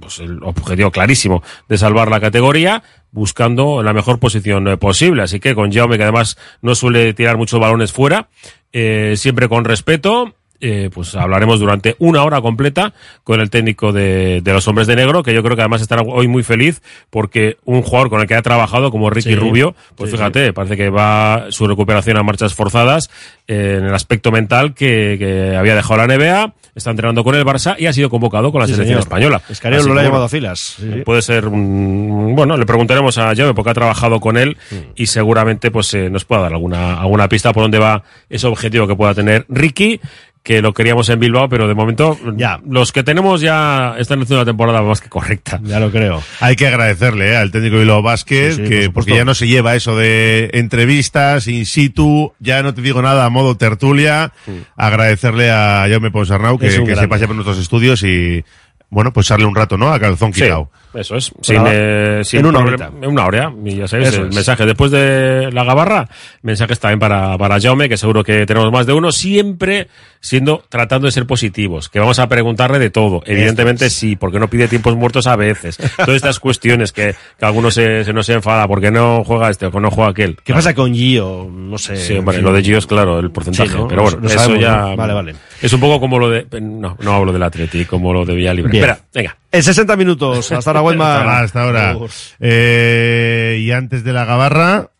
pues el objetivo clarísimo de salvar la categoría, buscando la mejor posición posible. Así que con Jaume, que además no suele tirar muchos balones fuera, siempre con respeto, eh, pues hablaremos durante una hora completa con el técnico de, de los hombres de negro, que yo creo que además estará hoy muy feliz porque un jugador con el que ha trabajado como Ricky Sí. Rubio, pues Sí, fíjate, parece que va su recuperación a marchas forzadas eh, en el aspecto mental que, que había dejado la NBA, está entrenando con el Barça y ha sido convocado con la selección señor. española. Escariolo lo ha llamado a filas. Puede ser un, bueno, le preguntaremos a Jaume porque ha trabajado con él Mm. y seguramente pues eh, nos pueda dar alguna, alguna pista por dónde va ese objetivo que pueda tener Ricky, que lo queríamos en Bilbao, pero de momento ya. los que tenemos ya están haciendo una temporada más que correcta. Ya lo creo. Hay que agradecerle eh, al técnico Bilbao Basket, Sí, sí, que, por porque ya no se lleva eso de entrevistas in situ, ya no te digo nada a modo tertulia. Agradecerle a Jaume Ponsarnau que, se pase por nuestros estudios y, bueno, pues darle un rato, ¿no? A calzón Sí, quitado. Eso es. Sin, eh, sin en una horita. En una hora. Y ya sabéis, Eso el es. mensaje después de la gabarra, mensajes también para, para Jaume, que seguro que tenemos más de uno, siempre siendo, tratando de ser positivos, que vamos a preguntarle de todo. Evidentemente sí, porque no pide tiempos muertos a veces. Todas estas cuestiones que, que algunos se, se nos enfada, porque no juega este o no juega aquel. ¿Qué pasa con Gio? No sé. Sí, lo de Gio es claro, el porcentaje. Sí, ¿no? Pero bueno, eso sabemos, ya. ¿no? Vale, vale. Es un poco como lo de. No, no hablo del Atleti, como lo de Villalibre. Espera, venga. En 60 minutos. Hasta ahora. Hasta ahora, hasta ahora. Eh, y antes de la gabarra,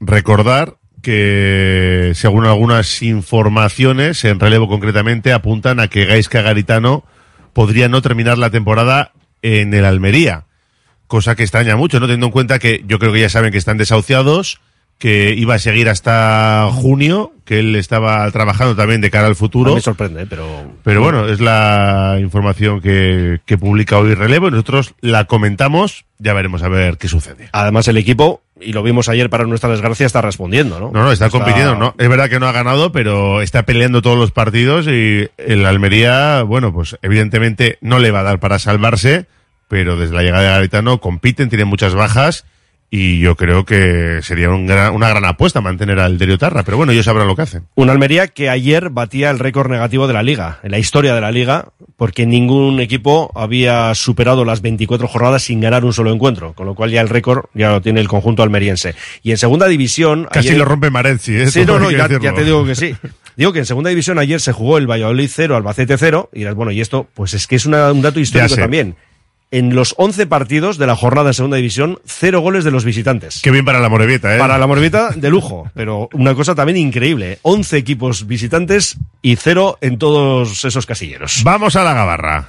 recordar que según algunas informaciones, en relevo concretamente, apuntan a que Gaisca Garitano podría no terminar la temporada en el Almería. Cosa que extraña mucho, ¿no? Teniendo en cuenta que yo creo que ya saben que están desahuciados, que iba a seguir hasta junio, que él estaba trabajando también de cara al futuro. Me sorprende, pero. Pero bueno, es la información que, que publica hoy Relevo y nosotros la comentamos, ya veremos a ver qué sucede. Además, el equipo, y lo vimos ayer para nuestra desgracia, está respondiendo, ¿no? No, no, está compitiendo, no. Es verdad que no ha ganado, pero está peleando todos los partidos y el Almería, bueno, pues evidentemente no le va a dar para salvarse, pero desde la llegada de Garitano compiten, tienen muchas bajas y yo creo que sería un gran- una gran apuesta mantener al Derio Tarra, pero bueno, ellos sabrán lo que hacen. Un Almería que ayer batía el récord negativo de la liga, en la historia de la liga, porque ningún equipo había superado las 24 jornadas sin ganar un solo encuentro, con lo cual ya el récord ya lo tiene el conjunto almeriense. Y en segunda división... Casi ayer- lo rompe Marenzi, ¿eh? Sí, no, no, ya, te digo que sí. [LAUGHS] Digo que en segunda división ayer se jugó el Valladolid 0, Albacete 0, y dirás, bueno, y esto, pues es que es una- un dato histórico también. En los 11 partidos de la jornada en segunda división, cero goles de los visitantes. Qué bien para la Morevieta, ¿eh? Para la Morbita, de lujo, [LAUGHS] pero una cosa también increíble. ¿eh? 11 equipos visitantes y cero en todos esos casilleros. Vamos a la gabarra.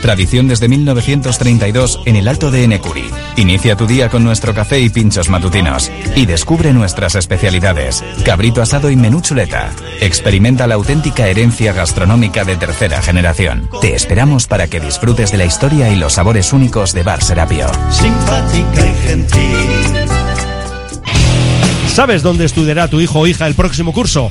Tradición desde 1932 en el Alto de Enecuri. Inicia tu día con nuestro café y pinchos matutinos. Y descubre nuestras especialidades. Cabrito asado y menú chuleta. Experimenta la auténtica herencia gastronómica de tercera generación. Te esperamos para que disfrutes de la historia y los sabores únicos de Bar Serapio. Simpática y gentil. ¿Sabes dónde estudiará tu hijo o hija el próximo curso?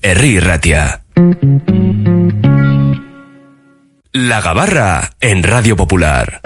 Herri Ratia. La Gabarra en Radio Popular.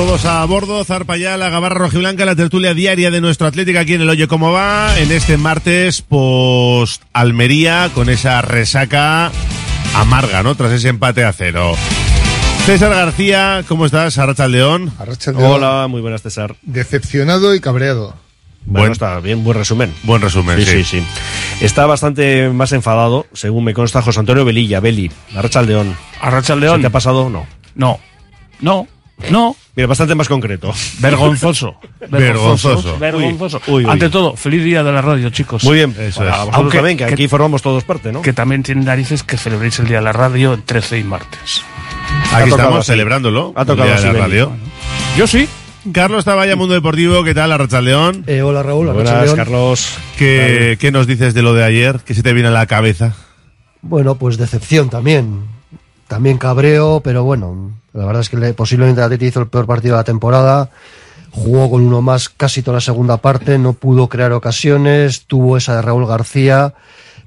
Todos a bordo, zarpa ya la gabarra rojiblanca, la tertulia diaria de nuestro Atlético aquí en el Oye Cómo Va, en este martes post Almería, con esa resaca amarga, ¿no? Tras ese empate a cero. César García, ¿cómo estás? Arracha León. Hola, muy buenas, César. Decepcionado y cabreado. Bueno, Buen- está bien, buen resumen. Buen resumen, Sí, sí. sí, sí. Está bastante más enfadado, según me consta José Antonio Velilla, Beli, Arracha León. Arracha León. ¿Se te ha pasado? No. No. No. No. Mira, bastante más concreto. Vergonzoso. [LAUGHS] Vergonzoso. Vergonzoso. Uy, uy, uy. Ante todo, feliz día de la radio, chicos. Muy bien. Eso es. vosotros también, que aquí formamos todos parte, ¿no? Que también tienen narices que celebréis el día de la radio el 13 y martes. Aquí estamos así. celebrándolo. Ha tocado el día así, de la radio. Yo sí. Carlos Taballa, Mundo Deportivo, ¿qué tal? Arracha León. Eh, hola Raúl, Buenas, Arrachaldeón. Carlos. ¿Qué, ¿Qué nos dices de lo de ayer? ¿Qué se te viene a la cabeza? Bueno, pues decepción también. También cabreo, pero bueno, la verdad es que le- posiblemente el Atleti hizo el peor partido de la temporada. Jugó con uno más casi toda la segunda parte, no pudo crear ocasiones, tuvo esa de Raúl García,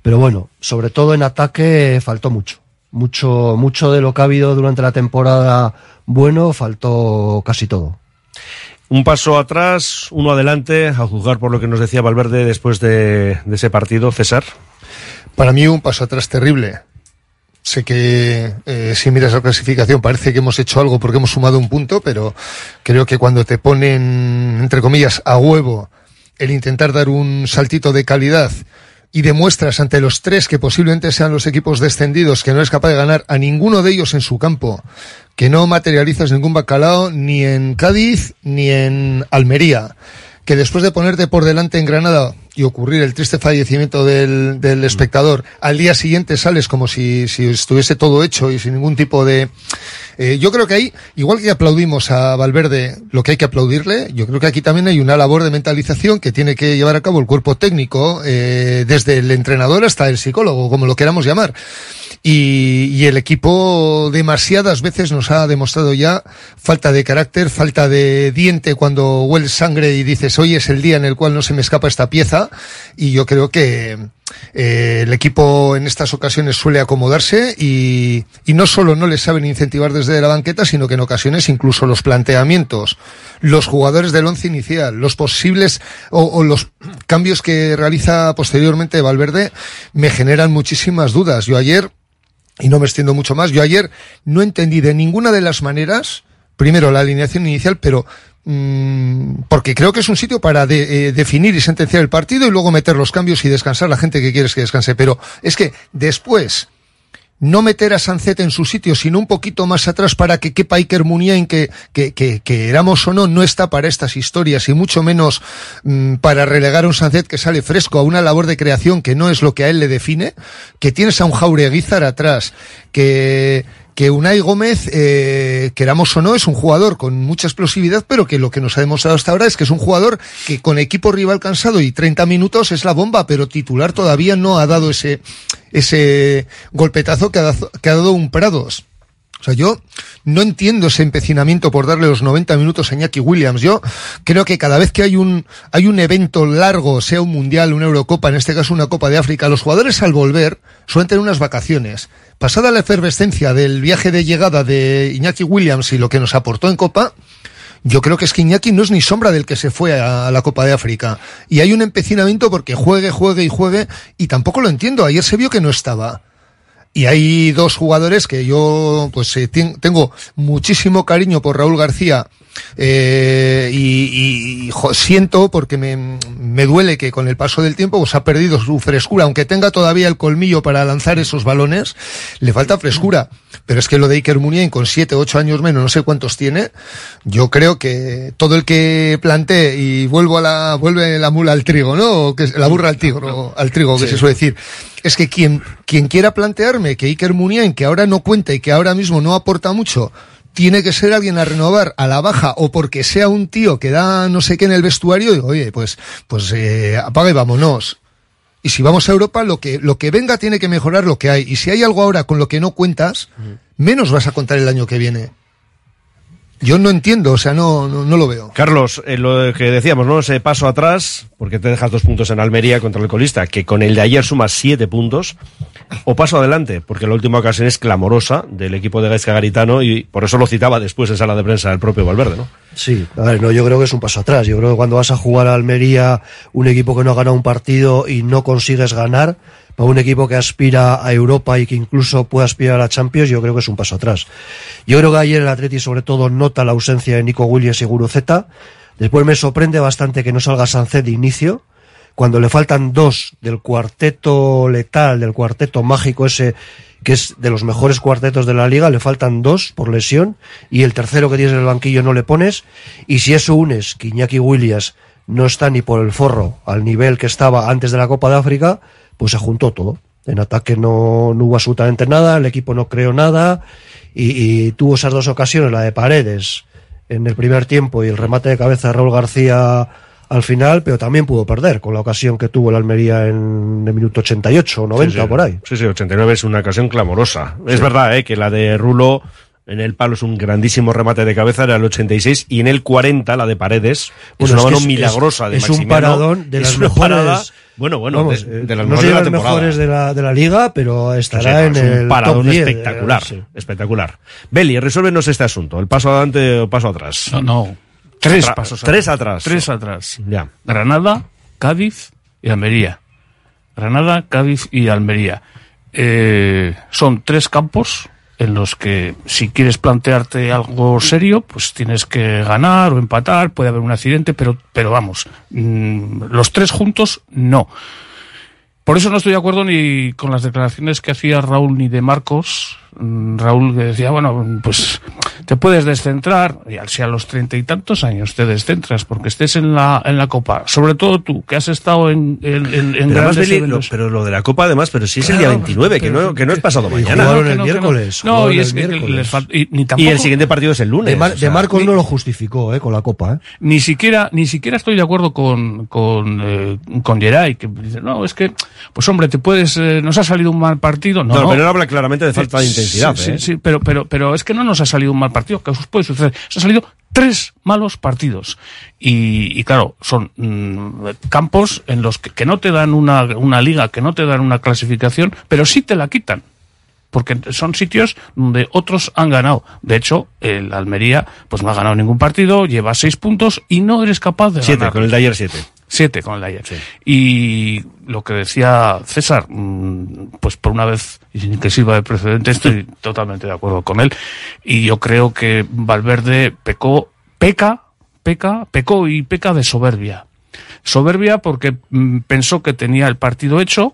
pero bueno, sobre todo en ataque faltó mucho. Mucho, mucho de lo que ha habido durante la temporada bueno, faltó casi todo. Un paso atrás, uno adelante, a juzgar por lo que nos decía Valverde después de, de ese partido, César. Para mí un paso atrás terrible. Sé que eh, si miras la clasificación parece que hemos hecho algo porque hemos sumado un punto, pero creo que cuando te ponen, entre comillas, a huevo el intentar dar un saltito de calidad y demuestras ante los tres que posiblemente sean los equipos descendidos que no eres capaz de ganar a ninguno de ellos en su campo, que no materializas ningún bacalao ni en Cádiz ni en Almería, que después de ponerte por delante en Granada y ocurrir el triste fallecimiento del, del espectador, al día siguiente sales como si, si estuviese todo hecho y sin ningún tipo de... Eh, yo creo que ahí, igual que aplaudimos a Valverde lo que hay que aplaudirle, yo creo que aquí también hay una labor de mentalización que tiene que llevar a cabo el cuerpo técnico, eh, desde el entrenador hasta el psicólogo, como lo queramos llamar. Y, y el equipo demasiadas veces nos ha demostrado ya falta de carácter, falta de diente cuando hueles sangre y dices, hoy es el día en el cual no se me escapa esta pieza. Y yo creo que eh, el equipo en estas ocasiones suele acomodarse y, no solo no les saben incentivar desde la banqueta, sino que en ocasiones incluso los planteamientos, los jugadores del once inicial, los posibles o, o los cambios que realiza posteriormente Valverde me generan muchísimas dudas. Yo ayer y no me extiendo mucho más. Yo ayer no entendí de ninguna de las maneras, primero la alineación inicial, pero porque creo que es un sitio para de- eh, definir y sentenciar el partido y luego meter los cambios y descansar la gente que quieres que descanse. Pero es que después no meter a Sancet en su sitio, sino un poquito más atrás para que quepa Iker Muniain, que, que, que, que éramos o no, no está para estas historias y mucho menos mm, para relegar a un Sancet que sale fresco a una labor de creación que no es lo que a él le define, que tienes a un Jaureguizar atrás, que, que Unai Gómez, eh, queramos o no, es un jugador con mucha explosividad, pero que lo que nos ha demostrado hasta ahora es que es un jugador que con equipo rival cansado y 30 minutos es la bomba, pero titular todavía no ha dado ese, ese golpetazo que ha, dado- que ha dado un Prados. O sea, yo no entiendo ese empecinamiento por darle los 90 minutos a Iñaki Williams. Yo creo que cada vez que hay un, hay un evento largo, sea un mundial, una Eurocopa, en este caso una Copa de África, los jugadores al volver suelen tener unas vacaciones. Pasada la efervescencia del viaje de llegada de Iñaki Williams y lo que nos aportó en Copa, yo creo que es que Iñaki no es ni sombra del que se fue a la Copa de África. Y hay un empecinamiento porque juegue, juegue y juegue, y tampoco lo entiendo. Ayer se vio que no estaba. Y hay dos jugadores que yo pues eh, tengo muchísimo cariño por Raúl García eh, y, y- jo, siento porque me, me duele que con el paso del tiempo pues ha perdido su frescura, aunque tenga todavía el colmillo para lanzar esos balones, le falta frescura. Pero es que lo de Iker Muniain con siete, ocho años menos, no sé cuántos tiene, yo creo que todo el que plantee y vuelvo a la, vuelve la mula al trigo, ¿no? O que la burra al trigo, al trigo, que Sí. se suele decir. Es que quien, quien quiera plantearme que Iker Muniain, que ahora no cuenta y que ahora mismo no aporta mucho, tiene que ser alguien a renovar a la baja o porque sea un tío que da no sé qué en el vestuario, digo, oye, pues, pues eh, apaga y vámonos. Y si vamos a Europa, lo que, lo que venga tiene que mejorar lo que hay. Y si hay algo ahora con lo que no cuentas, menos vas a contar el año que viene. Yo no entiendo, o sea, no, no, no lo veo. Carlos, eh, lo que decíamos, ¿no? Ese paso atrás, porque te dejas dos puntos en Almería contra el colista, que con el de ayer sumas siete puntos, o paso adelante, porque la última ocasión es clamorosa del equipo de Gaisca Garitano y por eso lo citaba después en sala de prensa el propio Valverde, ¿no? Sí, a ver, no, yo creo que es un paso atrás. Yo creo que cuando vas a jugar a Almería, un equipo que no ha ganado un partido y no consigues ganar, para un equipo que aspira a Europa y que incluso puede aspirar a Champions, yo creo que es un paso atrás. Yo creo que ayer el Atleti sobre todo nota la ausencia de Nico Williams y Guruceta. Después me sorprende bastante que no salga Sancet de inicio, cuando le faltan dos del cuarteto letal, del cuarteto mágico ese que es de los mejores cuartetos de la liga, le faltan dos por lesión y el tercero que tienes en el banquillo no le pones y si eso unes que Williams no está ni por el forro al nivel que estaba antes de la Copa de África, pues se juntó todo. En ataque no, no hubo absolutamente nada, el equipo no creó nada y, y tuvo esas dos ocasiones, la de Paredes en el primer tiempo y el remate de cabeza de Raúl García al final, pero también pudo perder con la ocasión que tuvo el Almería en el minuto 88 o 90 Sí, sí. por ahí. Sí, sí, 89 es una ocasión clamorosa. Es verdad, ¿eh? que la de Rulo en el palo es un grandísimo remate de cabeza, era el 86, y en el 40 la de Paredes Bueno, es una mano milagrosa de es un paradón de las mejores- bueno, bueno, Vamos, de, eh, de las no de la mejores de la, de la liga, pero Sí, sí, estará en es el un paradón top 10, espectacular, eh, sí. espectacular. Beli, resuélvenos este asunto, el paso adelante o paso atrás. No, no. Tres Atra- pasos Tres atrás. Tres atrás. Ya. Granada, Cádiz y Almería. Granada, Cádiz y Almería. Eh, son tres campos en los que si quieres plantearte algo serio, pues tienes que ganar o empatar, puede haber un accidente, pero, pero vamos, mm, los tres juntos no. Por eso no estoy de acuerdo ni con las declaraciones que hacía Raúl ni de Marcos. Mm, Raúl que decía, bueno, pues te puedes descentrar, y al si a los treinta y tantos años te descentras porque estés en la, en la Copa. Sobre todo tú, que has estado en, en, en- Pero, además, grandes Beli, lo, eventos. pero lo de la Copa, además, pero si es el día Claro, 29, que no, que no es pasado mañana. jugaron el no, que no. miércoles, No, jugaron y el es que les y, ni Y tampoco, el siguiente partido es el lunes. De, Mar- o sea, de Marcos no lo justificó, eh, con la Copa, eh. ni siquiera ni siquiera estoy de acuerdo con con eh, con Geray que dice no es que pues hombre te puedes eh, nos ha salido un mal partido no, No, no. pero él habla claramente de falta de intensidad. Sí, ¿eh? sí, sí, pero, pero, pero es que no nos ha salido un mal partido, que os puede suceder. Nos han salido tres malos partidos. Y, y claro, son mm, campos en los que, que no te dan una, una liga, que no te dan una clasificación, pero sí te la quitan. Porque son sitios donde otros han ganado. De hecho, el Almería pues no ha ganado ningún partido, lleva seis puntos y no eres capaz de Siete, ganar. con el de ayer siete. Siete con el de ayer. Y lo que decía César, mm, pues por una vez, y sin que sirva de precedente, estoy [LAUGHS] totalmente de acuerdo con él. Y yo creo que Valverde pecó, peca, peca, pecó y peca de soberbia. Soberbia porque mm, pensó que tenía el partido hecho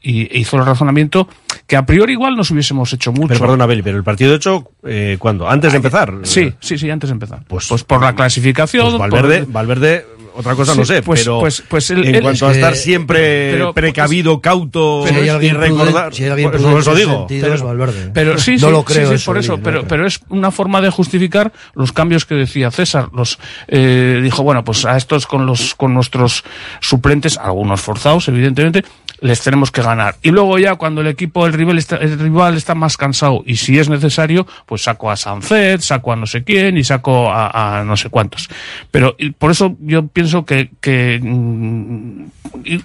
y hizo el razonamiento que a priori igual nos hubiésemos hecho mucho. Pero perdona, Beli, pero el partido hecho, eh, ¿cuándo? ¿Antes de empezar? Sí, sí, sí, antes de empezar. Pues, Pues por la clasificación. Pues Valverde, por- Valverde, otra cosa no Sí, sé, pues- pero pues- pues él- en él- cuanto a es que- estar siempre pero- precavido, cauto Si hay y alguien recordar, si hay alguien pues eso ese digo. sentido, es Valverde. Pero sí, no sí, lo sí, creo sí, eso, por eso, no pero, creo. pero es una forma de justificar los cambios que decía César. Los eh, dijo, bueno, pues a estos con los con nuestros suplentes, algunos forzados, evidentemente, les tenemos que ganar. Y luego ya cuando el equipo, el rival está, el rival está más cansado y si es necesario, pues saco a Sancet, saco a no sé quién y saco a, no sé cuántos. Pero por eso yo pienso que, que mm,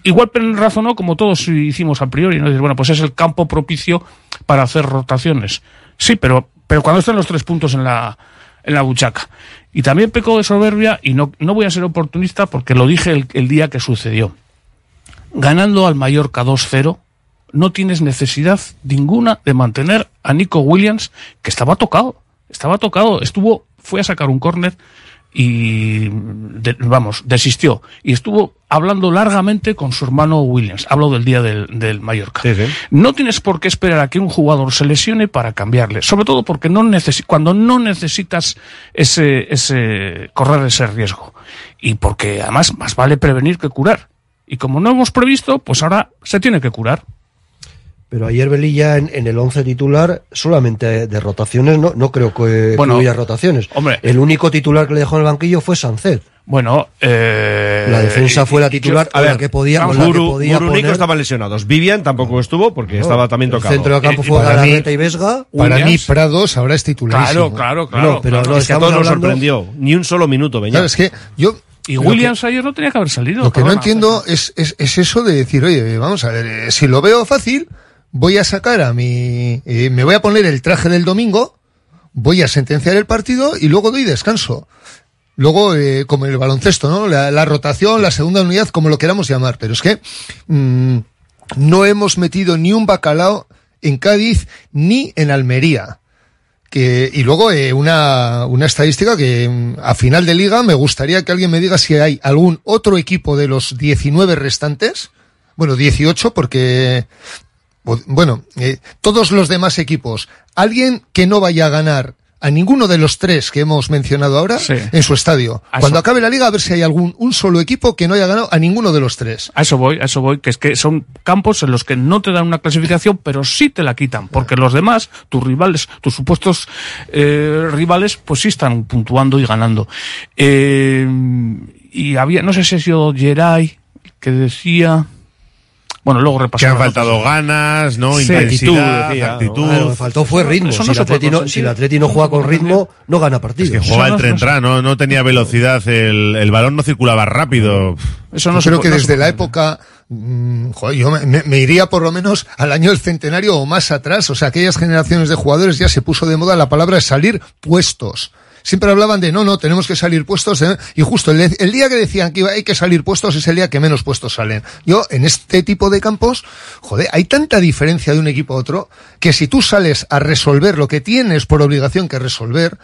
igual razonó como todos hicimos a priori, ¿no? Dices, bueno, pues es el campo propicio para hacer rotaciones. Sí, pero, pero cuando están los tres puntos en la, en la buchaca. Y también pecó de soberbia y no, no voy a ser oportunista porque lo dije el día que sucedió. Ganando al Mallorca 2-0, no tienes necesidad ninguna de mantener a Nico Williams, que estaba tocado. Estaba tocado, estuvo, fue a sacar un córner y, de- vamos, desistió. Y estuvo hablando largamente con su hermano Williams. Hablo del día del, del Mallorca. No tienes por qué esperar a que un jugador se lesione para cambiarle. Sobre todo porque no necesi- cuando no necesitas ese, ese, correr ese riesgo. Y porque además más vale prevenir que curar. Y como no hemos previsto, pues ahora se tiene que curar. Pero ayer Belilla en, en el 11 titular, solamente de rotaciones, no, no creo que, Bueno, hubiera rotaciones. hombre. El único titular que le dejó en el banquillo fue Sancet. Bueno, eh, La defensa fue la titular, A con la ver, que podía, vamos, la que Guru, podía Guru Nico poner. estaban lesionados. Vivian tampoco estuvo porque No, estaba también el tocado. centro del campo Eh, fue para Galarreta mí- y Vesga. Para mí. Prados ahora es titularísimo. Claro, claro, claro. No, pero claro. no, es que a todos nos hablando- sorprendió. Ni un solo minuto, Beñat. Claro, es que yo. Y que- Williams ayer no tenía que haber salido. Lo que no entiendo es, es, es eso de decir, oye, vamos a ver, eh, si lo veo fácil, voy a sacar a mi... eh, me voy a poner el traje del domingo, voy a sentenciar el partido y luego doy descanso. Luego, eh, como el baloncesto, ¿no? La, la rotación, la segunda unidad, como lo queramos llamar. Pero es que mm, no hemos metido ni un bacalao en Cádiz ni en Almería. Que, y luego eh, una, una estadística que mm, a final de liga me gustaría que alguien me diga si hay algún otro equipo de los 19 restantes, bueno, 18 porque, bu- bueno, eh, todos los demás equipos, alguien que no vaya a ganar a ninguno de los tres que hemos mencionado ahora Sí. en su estadio. A Cuando eso- acabe la liga, a ver si hay algún un solo equipo que no haya ganado a ninguno de los tres. A eso voy, a eso voy, que es que son campos en los que no te dan una clasificación, pero sí te la quitan, porque los demás, tus rivales, tus supuestos eh, rivales, pues sí están puntuando y ganando. Eh, y había, no sé si ha sido Geray que decía, bueno, luego Que repasamos. han faltado ganas, ¿no? Sí. Intensidad, Actitud, actitud. decía, Ah, lo que faltó fue ritmo. Eso si, no el Atleti no, si el Atleti no juega con ritmo, no gana partidos. Que jugaba el tren tras, ¿no? No tenía velocidad, el, el balón no circulaba rápido. Eso Yo creo que desde la época, mm, joder, yo me, me- me iría por lo menos al año del centenario o más atrás. O sea, aquellas generaciones de jugadores ya se puso de moda la palabra salir puestos. Siempre hablaban de no, no, tenemos que salir puestos. ¿eh? Y justo el, día que decían que iba, hay que salir puestos es el día que menos puestos salen. Yo, en este tipo de campos, joder, hay tanta diferencia de un equipo a otro que si tú sales a resolver lo que tienes por obligación que resolver,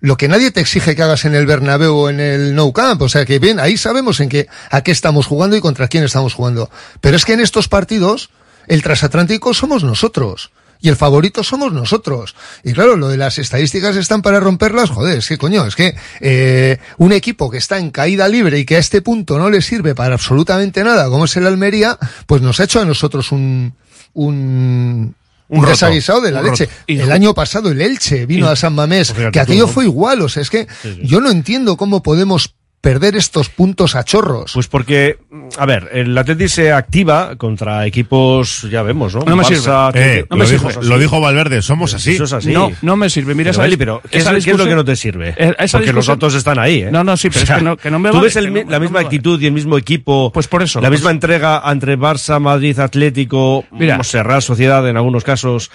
lo que nadie te exige que hagas en el Bernabéu o en el Nou Camp. O sea que bien, ahí sabemos en qué, a qué estamos jugando y contra quién estamos jugando. Pero es que en estos partidos, el transatlántico somos nosotros. Y el favorito somos nosotros. Y claro, lo de las estadísticas están para romperlas, joder, es que coño, es que eh, un equipo que está en caída libre y que a este punto no le sirve para absolutamente nada, como es el Almería, pues nos ha hecho a nosotros un, un, Un desaguisado de la leche. El año pasado el Elche vino Y- a San Mamés, fíjate que tú, aquello ¿no? fue igual. O sea, es que yo no entiendo cómo podemos perder estos puntos a chorros. Pues porque, a ver, el Atleti se activa contra equipos, ya vemos, ¿no? No me Barça, sirve. Eh, no lo, me dijo, sirve. lo dijo Valverde, somos así. Eso es así. No, no me sirve. Mira, Pero, esa, pero ¿qué, es, qué es lo que no te sirve? Eh, esa Porque los datos están ahí, ¿eh? No, no, sí, pero es que no- que no me Tú vale, ves el no- la no misma vale. actitud y el mismo equipo. Pues por eso. La pues- misma entrega entre Barça, Madrid, Atlético, Mira. Real Sociedad en algunos casos.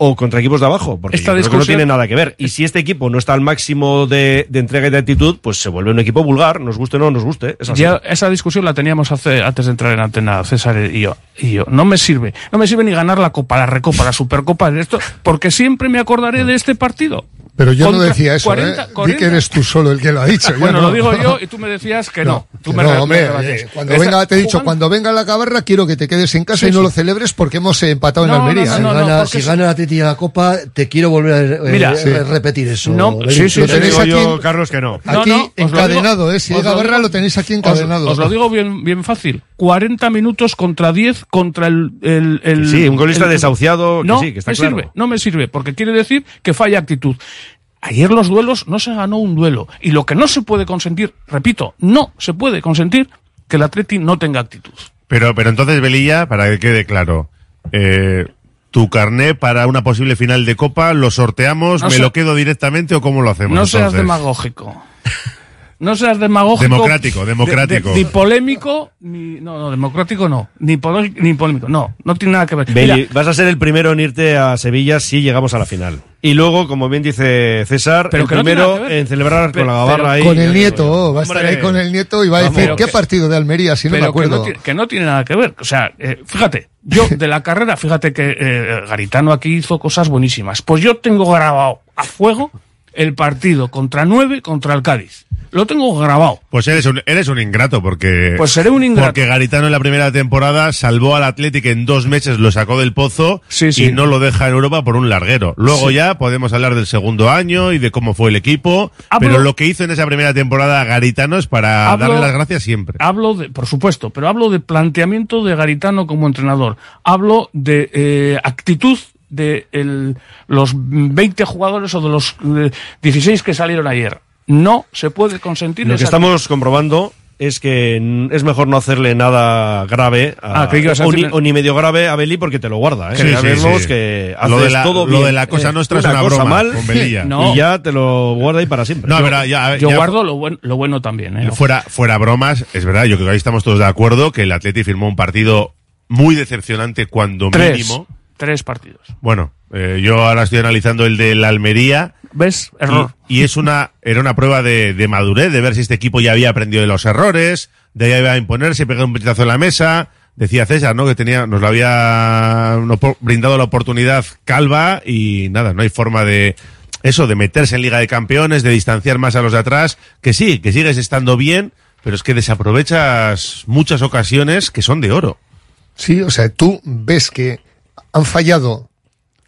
O contra equipos de abajo, porque Esta yo creo que no tiene nada que ver. Y si este equipo no está al máximo de, de entrega y de actitud, pues se vuelve un equipo vulgar, nos guste o no nos guste. Es así. Ya esa discusión la teníamos hace, antes de entrar en antena, César y yo. Y yo, no me sirve. No me sirve ni ganar la Copa, la Recopa, la Supercopa, esto, porque siempre me acordaré de este partido. Pero yo no decía eso, 40, ¿eh? Di 40. que eres tú solo el que lo ha dicho. yo Bueno, no. lo digo yo [LAUGHS] y tú me decías que no. Tú Que me no, hombre, eh, cuando Esa- venga, te he dicho, jugando- cuando venga la cabarra quiero que te quedes en casa Sí, y no sí. lo celebres porque hemos empatado No, en Almería. si no, ¿eh? no, gana, si gana la Atleti la Copa, te quiero volver a eh, Mira, re- sí. repetir eso. No, sí, sí, Lo tenéis Digo aquí, yo, Carlos, que no. Aquí encadenado, digo- ¿eh? Si hay lo cabarra lo tenéis aquí encadenado. os lo digo bien, bien fácil. 40 minutos contra 10 contra el... el, el- Que sí, un golista desahuciado, No, me sirve, no me sirve, porque quiere decir que falla actitud. Ayer los duelos no se ganó un duelo. Y lo que no se puede consentir, repito, no se puede consentir que el Atleti no tenga actitud. Pero, pero entonces, Belilla, para que quede claro, eh, tu carné para una posible final de Copa, ¿lo sorteamos? No ¿Me sé- lo quedo directamente o cómo lo hacemos? No seas demagógico. [LAUGHS] No seas demagógico. Democrático, democrático. de- de- ni polémico, ni. No, no, democrático no. Ni, polo- ni polémico. No, no tiene nada que ver. Beli, Mira, vas a ser el primero en irte a Sevilla si llegamos a la final. Y luego, como bien dice César, Pero el no primero en celebrar Pero- con la gabarra ahí. Con el nieto, oh, va a estar ahí con el nieto y va a vamos, decir, ¿qué que- partido de Almería? Si no me pero que no, acuerdo. que no tiene nada que ver. O sea, eh, fíjate, yo de la carrera, fíjate que eh, Garitano aquí hizo cosas buenísimas. Pues yo tengo grabado a fuego el partido contra 9 contra el Cádiz. Lo tengo grabado. Pues eres un, eres un ingrato porque... Pues seré un ingrato. Porque Garitano en la primera temporada salvó al Atlético en dos meses, lo sacó del pozo Sí, sí. y no lo deja en Europa por un larguero. Luego Sí. ya podemos hablar del segundo año y de cómo fue el equipo, Hablo- pero lo que hizo en esa primera temporada Garitano es para Hablo- darle las gracias siempre. Hablo de, por supuesto, pero hablo de planteamiento de Garitano como entrenador. Hablo de eh, actitud de el- los 20 jugadores o de los eh, 16 que salieron ayer. No se puede consentir Lo que estamos comprobando es que n- es mejor no hacerle nada grave a- Ah, que a o, ni, o ni medio grave a Beli porque te lo guarda. ¿eh? Sí, sí, Sabemos sí. que Lo de la- todo lo bien. de la cosa nuestra es una cosa broma mal con Belilla. [LAUGHS] No. y ya te lo guarda ahí para siempre. No, pero ya, Yo ya- guardo lo, buen- lo bueno también. ¿eh? Fuera, fuera bromas, es verdad, yo creo que ahí estamos todos de acuerdo que el Atleti firmó un partido muy decepcionante cuando Tres, mínimo. Tres partidos. Bueno, eh, yo ahora estoy analizando el de la Almería. ¿Ves? Error. Y, y es una, era una prueba de, de madurez, de ver si este equipo ya había aprendido de los errores, de ahí iba a imponerse, pegar un puñetazo en la mesa. Decía César, ¿no? Que tenía, nos lo había brindado la oportunidad calva y nada, no hay forma de, eso, de meterse en Liga de Campeones, de distanciar más a los de atrás, que sí, que sigues estando bien, pero es que desaprovechas muchas ocasiones que son de oro. Sí, o sea, tú ves que han fallado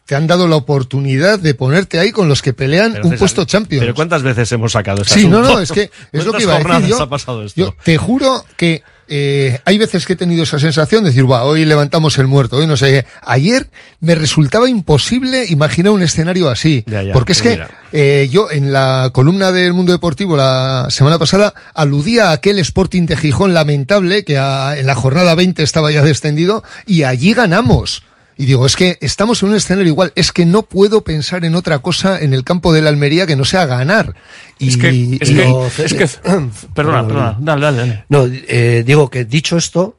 te han dado la oportunidad de ponerte ahí con los que pelean Pero, un César, puesto Champions. Pero ¿cuántas veces hemos sacado este Sí, no, asunto? no, es que es lo ¿Cuántas que iba a decir yo. ha pasado esto? Yo te juro que eh, hay veces que he tenido esa sensación de decir, va, hoy levantamos el muerto, hoy no sé. qué". Ayer me resultaba imposible imaginar un escenario así. ya, porque es pues que eh, yo en la columna del Mundo Deportivo la semana pasada aludía a aquel Sporting de Gijón lamentable que a- en la jornada 20 estaba ya descendido y allí ganamos. Y digo, es que estamos en un escenario igual, es que no puedo pensar en otra cosa en el campo de la Almería que no sea ganar. Y, Es que, es y- que, no, es que, [COUGHS] perdona, perdona, dale, dale, dale. No, eh, digo que dicho esto,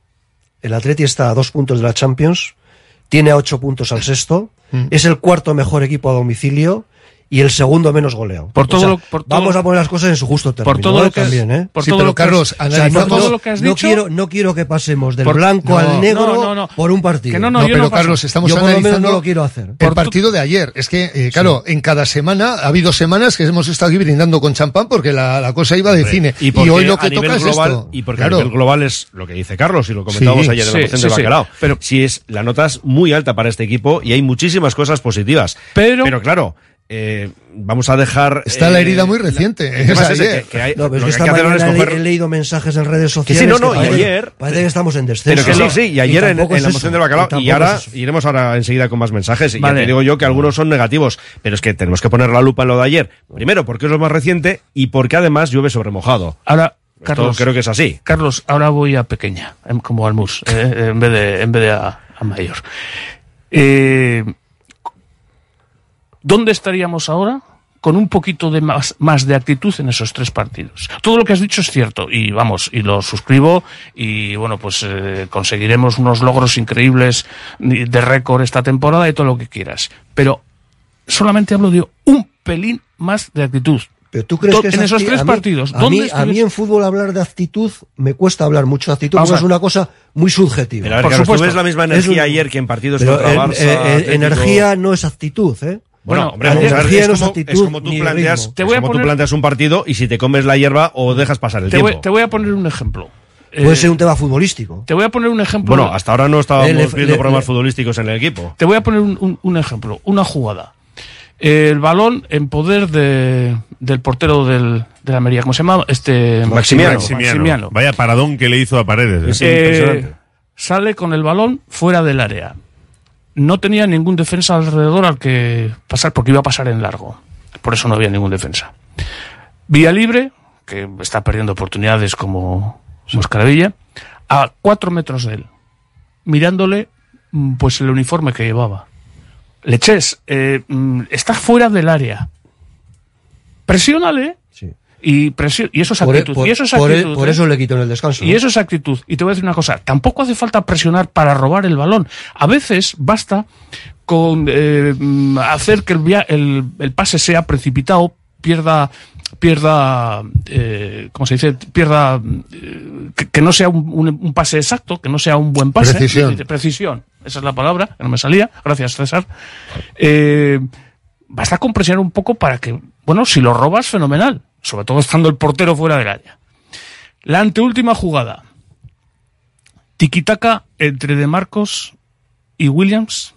el Atleti está a dos puntos de la Champions, tiene a ocho puntos al sexto, Mm. es el cuarto mejor equipo a domicilio y el segundo menos goleado. Por todo O sea, lo- por todo- vamos a poner las cosas en su justo término. por todo lo que has- también, ¿eh? por Sí, todo pero lo que has- Carlos, O sea, analizamos- no, todo no- lo que has no dicho- quiero, no quiero que pasemos del Por- blanco no, al negro no, no, no. por un partido. Que no, no, No, yo pero. Carlos, estamos Yo por lo menos analizando no lo quiero hacer. el partido de ayer. Es que, eh, claro, en cada semana, ha habido semanas que hemos estado aquí brindando con champán porque la, la cosa iba de cine. Y, porque hoy lo que toca es global, esto. Y porque Claro. a nivel global es lo que dice Carlos y lo comentábamos Sí, ayer en la sí, de sí. Bacalao. Pero- si es, la nota es muy alta para este equipo y hay muchísimas cosas positivas. Pero- claro, eh, vamos a dejar... Está la eh, herida muy reciente. he, coger- he leído mensajes en redes Que sociales. sí, no, no, y parece, ayer... Parece que estamos en descenso. Pero que sí, sí, y ayer en, la eso. moción del bacalao, y ahora es iremos ahora enseguida con más mensajes, y ya te digo yo que algunos son negativos, pero es que tenemos que poner la lupa en lo de ayer, primero porque es lo más reciente, y porque además llueve sobre mojado. Ahora, Esto Carlos, creo que es así. Carlos, ahora voy a pequeña, em, como al mus, eh, en vez de, en vez de a, a mayor. Eh, ¿Dónde estaríamos ahora? Con un poquito de más, más de actitud en esos tres partidos. Todo lo que has dicho es cierto, y vamos, y lo suscribo, y bueno, pues eh, conseguiremos unos logros increíbles de récord esta temporada y todo lo que quieras. Pero solamente hablo de un pelín más de actitud. Pero tú crees Do- que es en esos tres a mí- partidos, a ¿dónde mí, a mí estarías- en fútbol hablar de actitud me cuesta hablar mucho de actitud porque es una cosa muy subjetiva. Pero a ver, Por tú supuesto. ves la misma energía un- ayer que en partidos Pero contra en- Barça, eh, eh, energía no es actitud, ¿eh? Bueno, Bueno, hombre, a ver, es como, actitud es como tú planteas. Te voy a como tú planteas un partido y si te comes la hierba o dejas pasar el Te tiempo. voy, te voy a poner un ejemplo. Puede Eh, ser un tema futbolístico. Te voy a poner un ejemplo. Bueno, hasta ahora no estábamos le- viendo le- problemas le- futbolísticos en el equipo. Te voy a poner un, un- un ejemplo, una jugada. El balón en poder de, del portero del, de la Almería, ¿cómo se llama? Este Maximiano. Maximiano. Vaya paradón que le hizo a Paredes. Es ¿eh? Eh, impresionante. sale con el balón fuera del área. No tenía ningún defensa alrededor al que pasar, porque iba a pasar en largo. Por eso no había ningún defensa. Vía libre, que está perdiendo oportunidades como Moscaravilla, a cuatro metros de él, mirándole mm, pues el uniforme que llevaba. Leches, eh, mm, está fuera del área. Presiónale. Y, presio- y eso es Por, actitud. por- y eso es por- actitud, por ¿eh? eso le quito en el descanso. Y eso es actitud. Y te voy a decir una cosa, tampoco hace falta presionar para robar el balón. A veces basta con eh, hacer que el, via- el, el pase sea precipitado, pierda pierda eh, ¿cómo se dice? pierda eh, que, que no sea un, un- un pase exacto, que no sea un buen pase. Precisión. De precisión. Esa es la palabra, que no me salía. Gracias, César. Eh, basta con presionar un poco para que, bueno, si lo robas, fenomenal. Sobre todo estando el portero fuera del área. La anteúltima jugada. Tiquitaca entre De Marcos y Williams.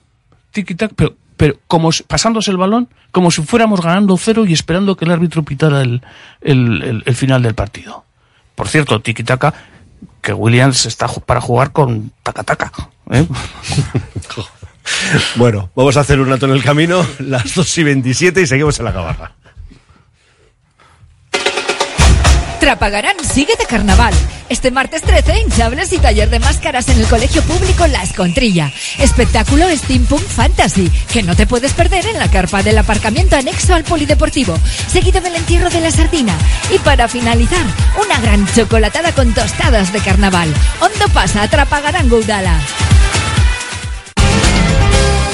Tiquitaca, pero, pero como pasándose el balón, como si fuéramos ganando cero y esperando que el árbitro pitara el, el- el- final del partido. Por cierto, Tiquitaca, que Williams está para jugar con Tacataca. ¿eh? [LAUGHS] Bueno, vamos a hacer un rato en el camino, las 2 y 27 y seguimos en la cabarra. Trapagarán sigue de carnaval. Este martes 13, hinchables y taller de máscaras en el Colegio Público La Escontrilla. Espectáculo Steampunk Fantasy, que no te puedes perder en la carpa del aparcamiento anexo al Polideportivo, seguido del entierro de la sardina. Y para finalizar, una gran chocolatada con tostadas de carnaval. Hondo pasa, Trapagarán Goudala.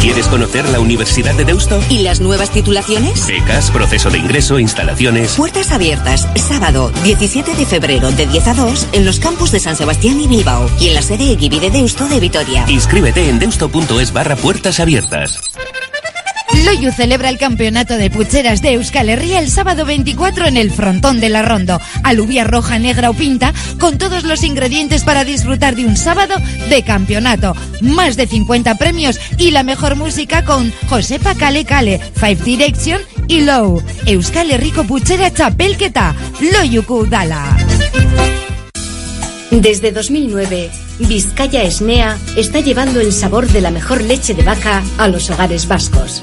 ¿Quieres conocer la Universidad de Deusto? ¿Y las nuevas titulaciones? Becas, proceso de ingreso, instalaciones. Puertas abiertas, sábado 17 de febrero de 10 a 2 en los campus de San Sebastián y Bilbao y en la sede Eguibi de Deusto de Vitoria. Inscríbete en deusto.es barra puertas abiertas. Loyu celebra el campeonato de pucheras de Euskal Herria el sábado 24 en el frontón de la Rondo. Alubia roja, negra o pinta, con todos los ingredientes para disfrutar de un sábado de campeonato. Más de 50 premios y la mejor música con Josepa Kale Kale, Five Direction y Low. Euskal Herriko puchera txapelketa, Loyuku Dala. Desde 2009, Vizcaya Esnea está llevando el sabor de la mejor leche de vaca a los hogares vascos.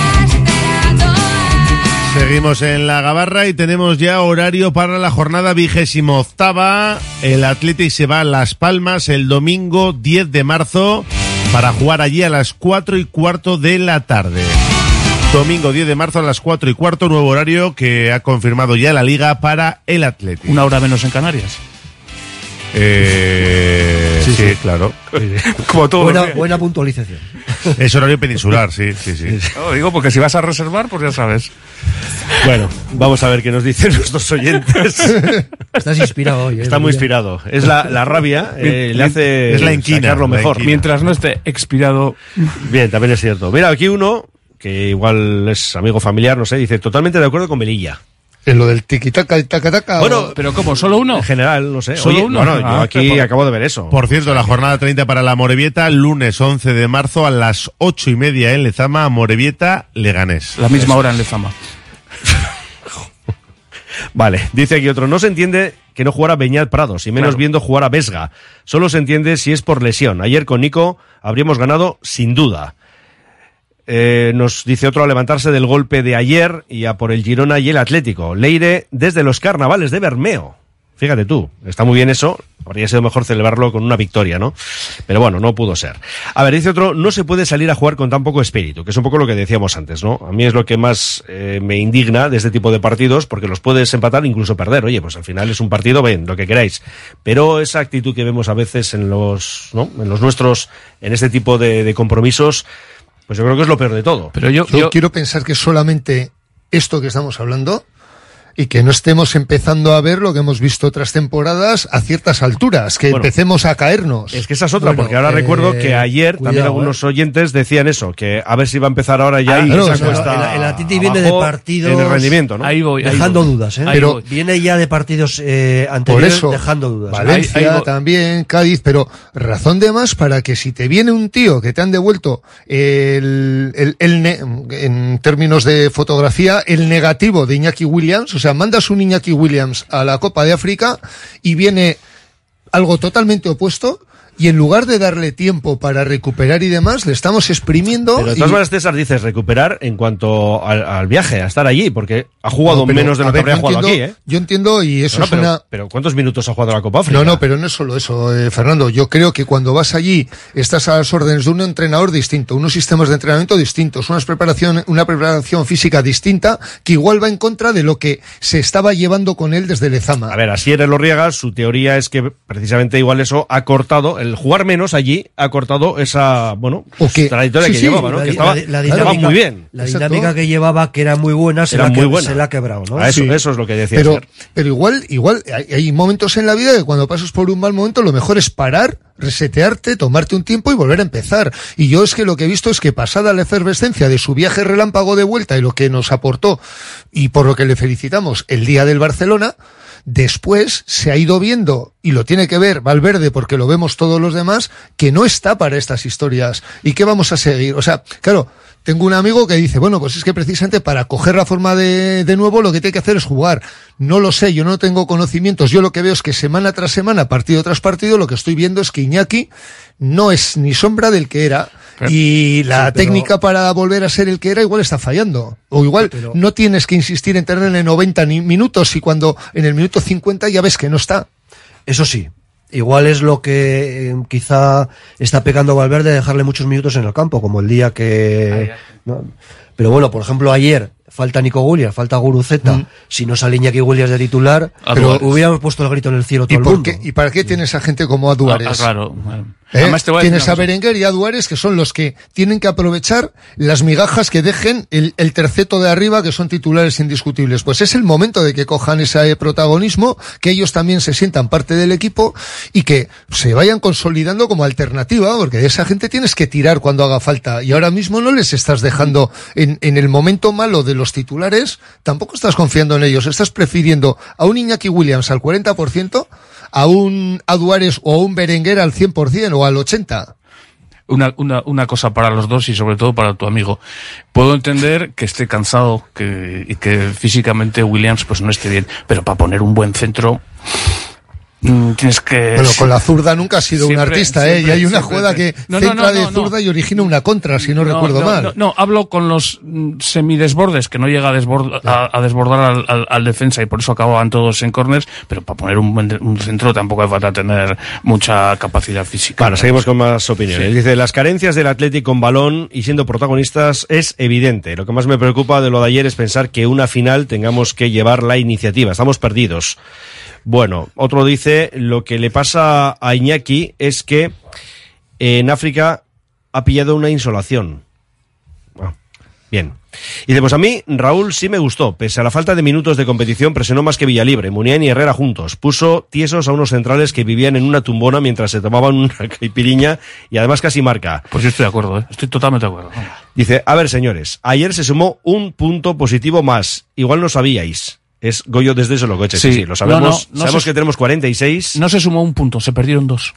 Seguimos en la Gabarra y tenemos ya horario para la jornada vigésimo octava. El Athletic se va a Las Palmas el domingo 10 de marzo para jugar allí a las 4 y cuarto de la tarde. Domingo 10 de marzo a las 4 y cuarto, nuevo horario que ha confirmado ya la liga para el Athletic. Una hora menos en Canarias. Eh, sí, sí, claro. [LAUGHS] Como todo. Buena, buena puntualización. [LAUGHS] Es horario peninsular, sí, sí, sí. No, digo porque si vas a reservar, pues ya sabes. Bueno, vamos a ver qué nos dicen [LAUGHS] nuestros oyentes. Estás inspirado hoy. ¿eh? Está muy inspirado. Es la, la rabia, eh, le hace Es la inquina, lo la mejor. inquina. Mientras no esté expirado. Bien, también es cierto. Mira, aquí uno, que igual es amigo familiar, no sé, dice, totalmente de acuerdo con Melilla. En lo del tiki-taka y taka-taka. Bueno, pero ¿cómo? ¿Solo uno? En general, no sé. ¿Solo Oye, uno? Bueno, yo Ah, aquí por- acabo de ver eso. Por cierto, la jornada 30 para la Morevieta, lunes 11 de marzo a las 8 y media en Lezama, Morevieta, Leganés. La misma hora en Lezama. [LAUGHS] Vale, dice aquí otro, no se entiende que no jugara Beñat Prados, y menos Claro. viendo jugar a Vesga. Solo se entiende si es por lesión. Ayer con Nico habríamos ganado sin duda. Eh, nos dice otro a levantarse del golpe de ayer y a por el Girona y el Atlético. Leire desde los carnavales de Bermeo. Fíjate tú, está muy bien eso. Habría sido mejor celebrarlo con una victoria, ¿no? Pero bueno, no pudo ser. A ver, dice otro, no se puede salir a jugar con tan poco espíritu, que es un poco lo que decíamos antes, ¿no? A mí es lo que más eh, me indigna de este tipo de partidos, porque los puedes empatar, incluso perder. Oye, pues al final es un partido, ven, lo que queráis. Pero esa actitud que vemos a veces en los, ¿no? En los nuestros, en este tipo de, de compromisos, pues yo creo que es lo peor de todo. Pero yo, Yo, quiero pensar que solamente esto que estamos hablando y que no estemos empezando a ver lo que hemos visto otras temporadas a ciertas alturas, que Bueno, empecemos a caernos. Es que esa es otra, Bueno, porque ahora eh, recuerdo que ayer también cuidado, algunos oyentes decían eso, que a ver si va a empezar ahora ya Ahí, esa claro, cuesta el, el Atleti viene de abajo partidos en el rendimiento, ¿no? Ahí voy, ahí dejando voy. dudas, ¿eh? Ahí Pero voy. viene ya de partidos eh, Por anteriores eso, dejando dudas. ¿eh? Valencia Ahí- ahí también, Cádiz, pero razón de más para que si te viene un tío que te han devuelto el, el, el ne- en términos de fotografía, el negativo de Iñaki Williams, o sea, mandas un Iñaki Williams a la Copa de África y viene algo totalmente opuesto y en lugar de darle tiempo para recuperar y demás, le estamos exprimiendo. Pero de y- todas maneras, César, dices recuperar en cuanto al, al viaje, a estar allí, porque ha jugado No, pero, menos de lo que habría jugado entiendo- aquí, ¿eh? Yo entiendo y eso No, no, es pero, una... pero ¿cuántos minutos ha jugado la Copa África? No, no, pero no es solo eso, eh, Fernando. Yo creo que cuando vas allí, estás a las órdenes de un entrenador distinto, unos sistemas de entrenamiento distintos, unas preparación, una preparación física distinta, que igual va en contra de lo que se estaba llevando con él desde Lezama. A ver, así era Lorriaga, su teoría es que precisamente igual eso ha cortado, el jugar menos allí ha cortado esa, bueno, trayectoria Sí, que sí, llevaba, ¿no? la que estaba, estaba dinámica- muy bien. La dinámica que llevaba, que era muy buena, se, Era la, ha muy que- buena. se la ha quebrado, ¿no? Eso, Sí. eso es lo que decía. Pero, pero igual, igual, hay, hay momentos en la vida que cuando pasas por un mal momento, lo mejor es parar, resetearte, tomarte un tiempo y volver a empezar. Y yo es que lo que he visto es que pasada la efervescencia de su viaje relámpago de vuelta y lo que nos aportó, y por lo que le felicitamos, el día del Barcelona, después se ha ido viendo, y lo tiene que ver Valverde porque lo vemos todos los demás, que no está para estas historias. ¿Y qué vamos a seguir? O sea, claro, tengo un amigo que dice, bueno, pues es que precisamente para coger la forma de, de nuevo lo que tiene que hacer es jugar. No lo sé, yo no tengo conocimientos. Yo lo que veo es que semana tras semana, partido tras partido, lo que estoy viendo es que Iñaki no es ni sombra del que era. Y la Sí, pero- técnica para volver a ser el que era igual está fallando. O igual no tienes que insistir en tenerle 90 ni minutos y cuando en el minuto 50 ya ves que no está. Eso sí. Igual es lo que eh, quizá está pecando Valverde de dejarle muchos minutos en el campo, como el día que... ¿no? Pero bueno, por ejemplo, ayer falta Nico Williams, falta Guruceta. Mm. Si no sale Iñaki Williams de titular, A pero hubiéramos puesto el grito en el cielo todo ¿Y, el por mundo. qué, ¿Y para qué tienes a gente como a Duárez? Ah, claro. ¿Eh? Además te voy a decir Tienes a. Berenguer y a Duárez que son los que tienen que aprovechar las migajas que dejen el, el terceto de arriba que son titulares indiscutibles. Pues es el momento de que cojan ese protagonismo, que ellos también se sientan parte del equipo y que se vayan consolidando como alternativa, porque de esa gente tienes que tirar cuando haga falta y ahora mismo no les estás dejando en, en el momento malo de los titulares, tampoco estás confiando en ellos, estás prefiriendo a un Iñaki Williams al 40%, a un a Duárez o a un Berenguer al 100% o al 80%. Una, una, una cosa para los dos y sobre todo para tu amigo. Puedo entender que esté cansado que, y que físicamente Williams pues no esté bien, pero para poner un buen centro tienes que... Bueno, con la zurda nunca ha sido un Siempre, artista, ¿eh? Y siempre, hay una siempre, jugada siempre. que No, no, centra no, de no, no. zurda y origina una contra, si no, recuerdo no, mal. No, no, hablo con los mm, semidesbordes, que no llega a, desbord- a, a desbordar al, al- al defensa y por eso acababan todos en corners, pero para poner un, buen de- un centro tampoco hace falta tener mucha capacidad física. Bueno, seguimos con más opiniones. Sí. Dice, las carencias del Atlético con balón y siendo protagonistas es evidente. Lo que más me preocupa de lo de ayer es pensar que una final tengamos que llevar la iniciativa. Estamos perdidos. Bueno, otro dice, lo que le pasa a Iñaki es que en África ha pillado una insolación. Ah, bien. Y dice, pues a mí, Raúl sí me gustó. Pese a la falta de minutos de competición, presionó más que Villalibre, Muniain y Herrera juntos. Puso tiesos a unos centrales que vivían en una tumbona mientras se tomaban una [LAUGHS] caipiriña y además casi marca. Pues yo estoy de acuerdo, ¿eh? estoy totalmente de acuerdo. Dice, a ver señores, ayer se sumó un punto positivo más. Igual no sabíais. Es Goyo desde eso lo coche. Sí, sí, lo sabemos. No, no, no sabemos se- que tenemos 46. No se sumó un punto, se perdieron dos.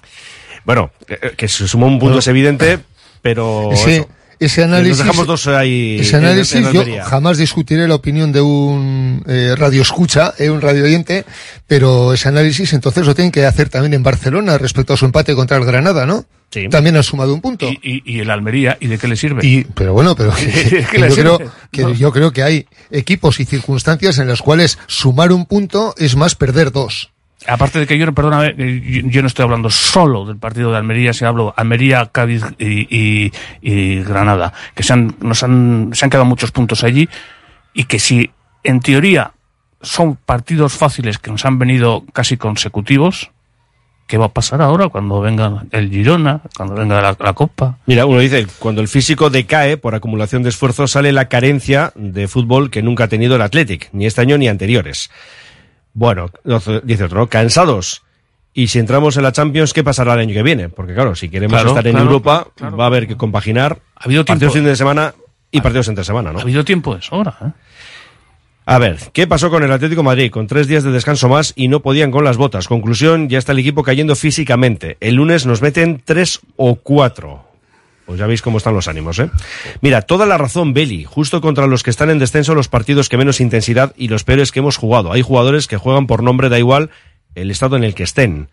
Bueno, que, que se sumó un punto es evidente, pero Ese, eso. Ese análisis, Nos dejamos dos ahí. ese análisis en yo jamás discutiré la opinión de un eh, radio escucha, eh, un radio oyente, pero ese análisis entonces lo tienen que hacer también en Barcelona respecto a su empate contra el Granada, ¿no? Sí. También han sumado un punto. Y, y, y el Almería, ¿y de qué le sirve? Y, pero bueno, pero [LAUGHS] que- ¿Qué que yo, creo, que No. yo creo que hay equipos y circunstancias en las cuales sumar un punto es más perder dos. Aparte de que yo, perdóname, eh, yo, no estoy hablando solo del partido de Almería, si hablo Almería, Cádiz y, Granada, que se han, nos han, se han quedado muchos puntos allí y que si en teoría son partidos fáciles que nos han venido casi consecutivos, ¿qué va a pasar ahora cuando venga el Girona, cuando venga la, la Copa? Mira, uno dice, cuando el físico decae por acumulación de esfuerzo, sale la carencia de fútbol que nunca ha tenido el Athletic, ni este año ni anteriores. Bueno, dice otro, ¿no? cansados. Y si entramos en la Champions, ¿qué pasará el año que viene? Porque claro, si queremos Claro, estar en claro, Europa, claro. va a haber que compaginar Ha habido partidos tiempo. fin de semana y partidos entre semana, ¿no? Ha habido tiempo de sobra, ¿eh? A ver, ¿qué pasó con el Atlético de Madrid? Con tres días de descanso más y no podían con las botas. Conclusión, ya está el equipo cayendo físicamente. El lunes nos meten tres o cuatro. Pues ya veis cómo están los ánimos, ¿eh? Mira, toda la razón, Beli. Justo contra los que están en descenso, los partidos que menos intensidad y los peores que hemos jugado. Hay jugadores que juegan por nombre, da igual el estado en el que estén.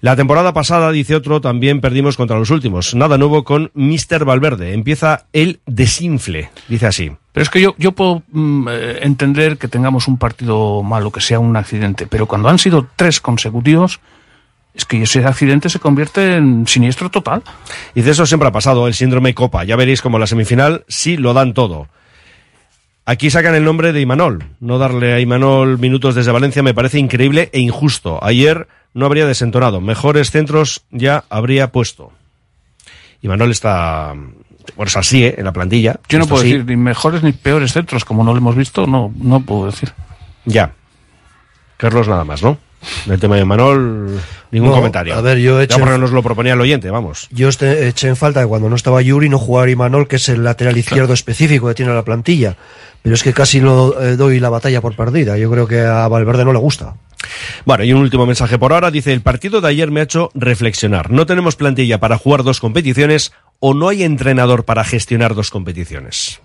La temporada pasada, dice otro, también perdimos contra los últimos. Nada nuevo con Mr. Valverde. Empieza el desinfle, dice así. Pero es que yo, yo puedo mm, eh, entender que tengamos un partido malo, que sea un accidente, pero cuando han sido tres consecutivos, es que ese accidente se convierte en siniestro total. Y de eso siempre ha pasado, el síndrome Copa. Ya veréis como la semifinal sí lo dan todo. Aquí sacan el nombre de Imanol. No darle a Imanol minutos desde Valencia me parece increíble e injusto. Ayer no habría desentonado. Mejores centros ya habría puesto. Imanol está... Bueno, es así, ¿eh? En la plantilla. Yo no puedo decir ni mejores ni peores centros, como no lo hemos visto, no, no puedo decir. Ya. Carlos nada más, ¿no? El tema de Imanol, ningún No, comentario. a ver, yo he hecho- nos lo proponía el oyente, vamos. Yo este- eché en falta que cuando no estaba Yuri no jugara Imanol, que es el lateral izquierdo específico que tiene la plantilla. Pero es que casi lo eh, doy la batalla por perdida. Yo creo que a Valverde no le gusta. Bueno, y un último mensaje por ahora. Dice, el partido de ayer me ha hecho reflexionar. No tenemos plantilla para jugar dos competiciones o no hay entrenador para gestionar dos competiciones.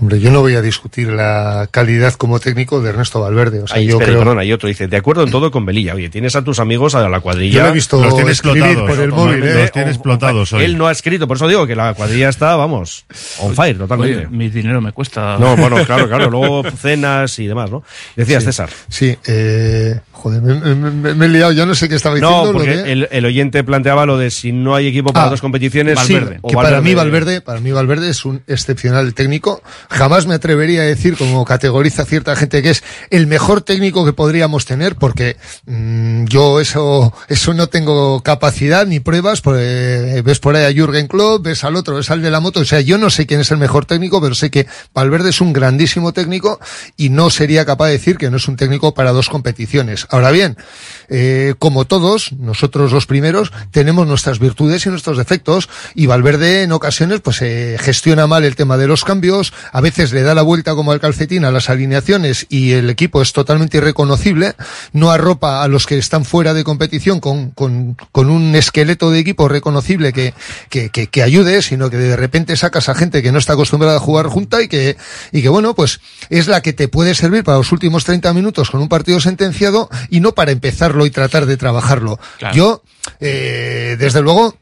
Hombre, yo no voy a discutir la calidad como técnico de Ernesto Valverde. O sea, Ahí, yo espera, creo. perdona, y otro dice, de acuerdo en todo con Belilla. Oye, tienes a tus amigos a la cuadrilla. Yo lo he visto Los explotados. por el Los móvil, ¿eh? tiene explotados hoy. Él no ha escrito, por eso digo que la cuadrilla está, vamos, on fire totalmente. Oye, mi dinero me cuesta. No, bueno, claro, claro, luego cenas y demás, ¿no? Decías, Sí. César. Sí, eh, joder, me, me- me- me he liado, ya no sé qué estaba diciendo. No, lo porque de- el, el oyente planteaba lo de si no hay equipo para Ah, dos competiciones, Sí, Valverde. que para mí Valverde, para mí Valverde es un excepcional técnico. Jamás me atrevería a decir, como categoriza cierta gente, que es el mejor técnico que podríamos tener, porque mm, yo eso, eso no tengo capacidad ni pruebas. pues, eh, ves por ahí a Jürgen Klopp, ves al otro, ves al de la moto. O sea, yo no sé quién es el mejor técnico, pero sé que Valverde es un grandísimo técnico y no sería capaz de decir que no es un técnico para dos competiciones. Ahora bien, eh, como todos, nosotros los primeros, tenemos nuestras virtudes y nuestros defectos y Valverde en ocasiones pues eh, gestiona mal el tema de los cambios, a veces le da la vuelta como al calcetín a las alineaciones y el equipo es totalmente irreconocible, no arropa a los que están fuera de competición con, con, con un esqueleto de equipo reconocible que, que, que, que ayude, sino que de repente sacas a gente que no está acostumbrada a jugar junta y que, y que bueno, pues es la que te puede servir para los últimos 30 minutos con un partido sentenciado y no para empezarlo y tratar de trabajarlo. Claro. Yo, eh, desde luego,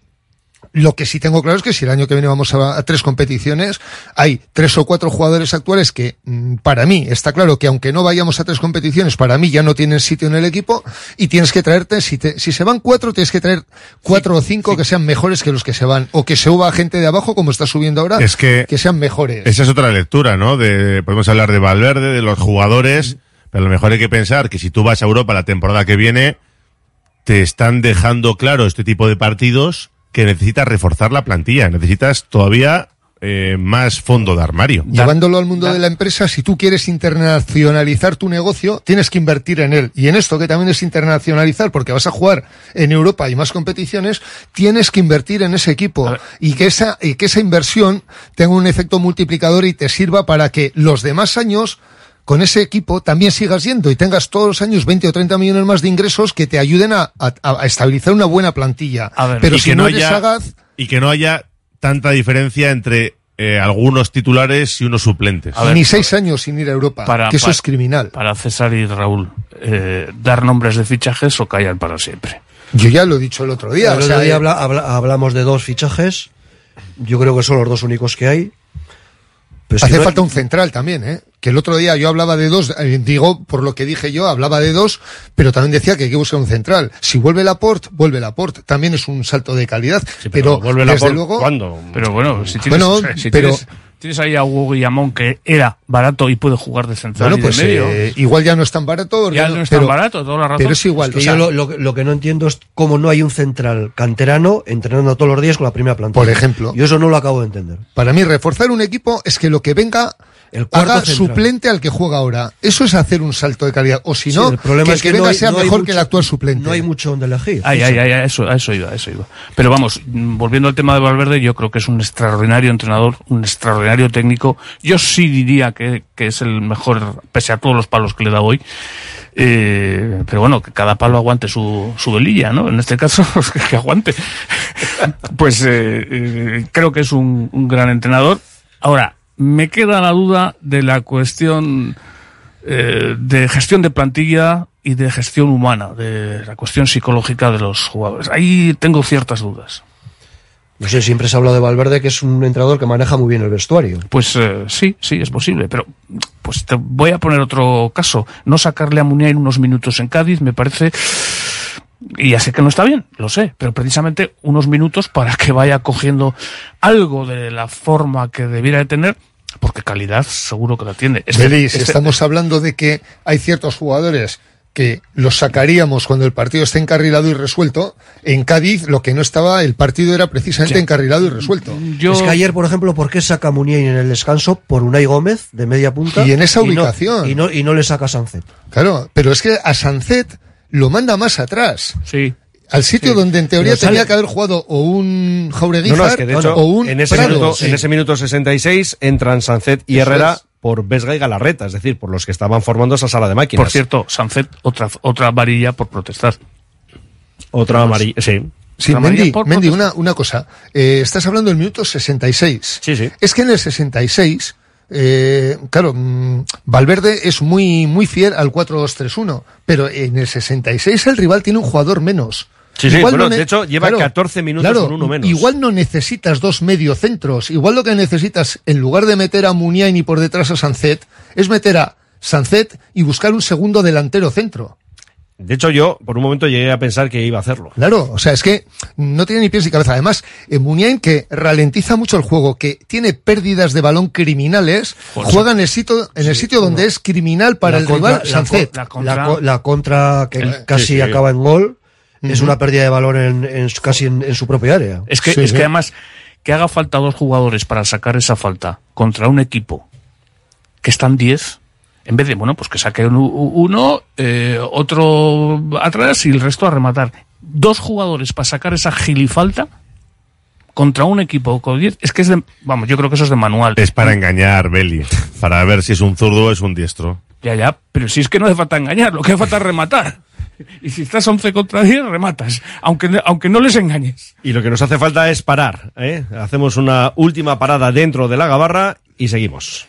lo que sí tengo claro es que si el año que viene vamos a, a tres competiciones, hay tres o cuatro jugadores actuales que, mm, para mí, está claro que aunque no vayamos a tres competiciones, para mí ya no tienen sitio en el equipo y tienes que traerte, si, te- si se van cuatro, tienes que traer cuatro o cinco que sean mejores que los que se van. O que se suba gente de abajo, como está subiendo ahora, Es que- sean mejores. Esa es otra lectura, ¿no? De, podemos hablar de Valverde, de los jugadores, pero a lo mejor hay que pensar que si tú vas a Europa la temporada que viene, te están dejando claro este tipo de partidos que necesitas reforzar la plantilla, necesitas todavía eh, más fondo de armario. Llevándolo al mundo de la empresa, si tú quieres internacionalizar tu negocio, tienes que invertir en él. Y en esto que también es internacionalizar, porque vas a jugar en Europa y más competiciones, tienes que invertir en ese equipo. Y que esa, y que esa inversión tenga un efecto multiplicador y te sirva para que los demás años con ese equipo también sigas yendo y tengas todos los años 20 o 30 millones más de ingresos que te ayuden a, a- a estabilizar una buena plantilla. Pero y si que no, no eres haya, sagaz, y que no haya tanta diferencia entre eh, algunos titulares y unos suplentes. ni seis años sin ir a Europa, Para- que eso para- es criminal. Para César y Raúl, eh, dar nombres de fichajes o callar para siempre. Yo ya lo he dicho el otro día. el otro sea, día eh, habla- habla- hablamos de dos fichajes. Yo creo que son los dos únicos que hay. Pero es que Hace no- falta un central también, ¿eh? Que el otro día yo hablaba de dos, eh, digo, por lo que dije yo, hablaba de dos, pero también decía que hay que buscar un central. Si vuelve Laporte, vuelve Laporte. También es un salto de calidad. pero, vuelve desde Laporte, luego, ¿cuándo? Pero bueno, si tienes, Bueno, si pero- tienes, tienes ahí a Hugo Guillamón que era barato y puede jugar de central bueno, y pues de medio. eh, igual ya no es tan barato. Ya porque no es tan pero- barato, toda la razón. Pero es igual. Es que o sea, yo lo, lo- lo que no entiendo es cómo no hay un central canterano entrenando todos los días con la primera plantilla. Por ejemplo. Yo eso no lo acabo de entender. Para mí, reforzar un equipo es que lo que venga El haga central. suplente al que juega ahora. Eso es hacer un salto de calidad. O si Sí, no, el problema que es el que, que no venga hay- sea no mejor mucho- que el actual suplente. No hay mucho donde elegir. Ay, ay, ay, eso, a eso iba, a eso iba. Pero vamos, mm, volviendo al tema de Valverde, yo creo que es un extraordinario entrenador, un extraordinario técnico. Yo sí diría que, que es el mejor, pese a todos los palos que le da hoy. Eh, pero bueno, que cada palo aguante su, su velilla, ¿no? En este caso, [LAUGHS] que, aguante. [LAUGHS] pues eh, eh, creo que es un, un gran entrenador. Ahora, me queda la duda de la cuestión de gestión de plantilla y de gestión humana, de la cuestión psicológica de los jugadores. Ahí tengo ciertas dudas. No sé, siempre se ha hablado de Valverde que es un entrenador que maneja muy bien el vestuario. Pues eh, sí, sí, es posible, pero pues te voy a poner otro caso. No sacarle a Muniain unos minutos en Cádiz me parece... Y ya sé que no está bien, lo sé, pero precisamente unos minutos para que vaya cogiendo algo de la forma que debiera de tener, porque calidad seguro que la tiene. Este- Belis, este- estamos hablando de que hay ciertos jugadores que los sacaríamos cuando el partido esté encarrilado y resuelto. En Cádiz lo que no estaba, el partido era precisamente Sí. encarrilado y resuelto. Es que ayer, por ejemplo, ¿por qué saca Muniain en el descanso por Unai Gómez de media punta? Y en esa ubicación. Y no, y no, le saca Sancet. Claro, pero es que a Sancet lo manda más atrás. Sí. Al sitio Sí. donde en teoría sale- tenía que haber jugado o un Jaureguizar No, no, es que de hecho, o un en, ese Prado. minuto, Sí. en ese minuto 66 entran Sancet y Eso Herrera es. Por Vesga y Galarreta, es decir, por los que estaban formando esa sala de máquinas. Por cierto, Sancet, otra, otra varilla por protestar. Otra amarilla, sí. Sí, amarilla Mendy, Mendy, una, una cosa. Eh, estás hablando del minuto 66. Sí, sí. Es que en el 66, eh, claro, mm, Valverde es muy, muy fiel al 4-2-3-1, pero en el 66 el rival tiene un jugador menos. Sí, sí, bueno, no de hecho, lleva 14 minutos claro, con uno menos. Igual no necesitas dos mediocentros. Igual lo que necesitas, en lugar de meter a Muniain y por detrás a Sancet, es meter a Sancet y buscar un segundo delantero centro. De hecho, yo por un momento llegué a pensar que iba a hacerlo. Claro, o sea, es que no tiene ni pies ni cabeza. Además, en Muniain, que ralentiza mucho el juego, que tiene pérdidas de balón criminales, Joder. juega en el sitio, en el sitio donde es criminal para La el contra- rival, la Sancet. La, co- la contra que El- casi sí, sí. acaba en gol es una pérdida de balón en, casi en, en su propia área. Es que, es que además, que haga falta dos jugadores para sacar esa falta contra un equipo que están 10, en vez de, bueno, pues que saque uno, uno, eh, otro atrás y el resto a rematar. Dos jugadores para sacar esa gilifalta contra un equipo con 10, es que es de, vamos, yo creo que eso es de manual. Es para engañar, Beli. Para ver si es un zurdo o es un diestro. Ya, ya, pero si es que no hace falta engañar, lo que hace falta es rematar. [LAUGHS] Y si estás 11 contra 10, rematas, aunque, aunque no les engañes. Y lo que nos hace falta es parar. ¿eh? Hacemos una última parada dentro de la gabarra y seguimos.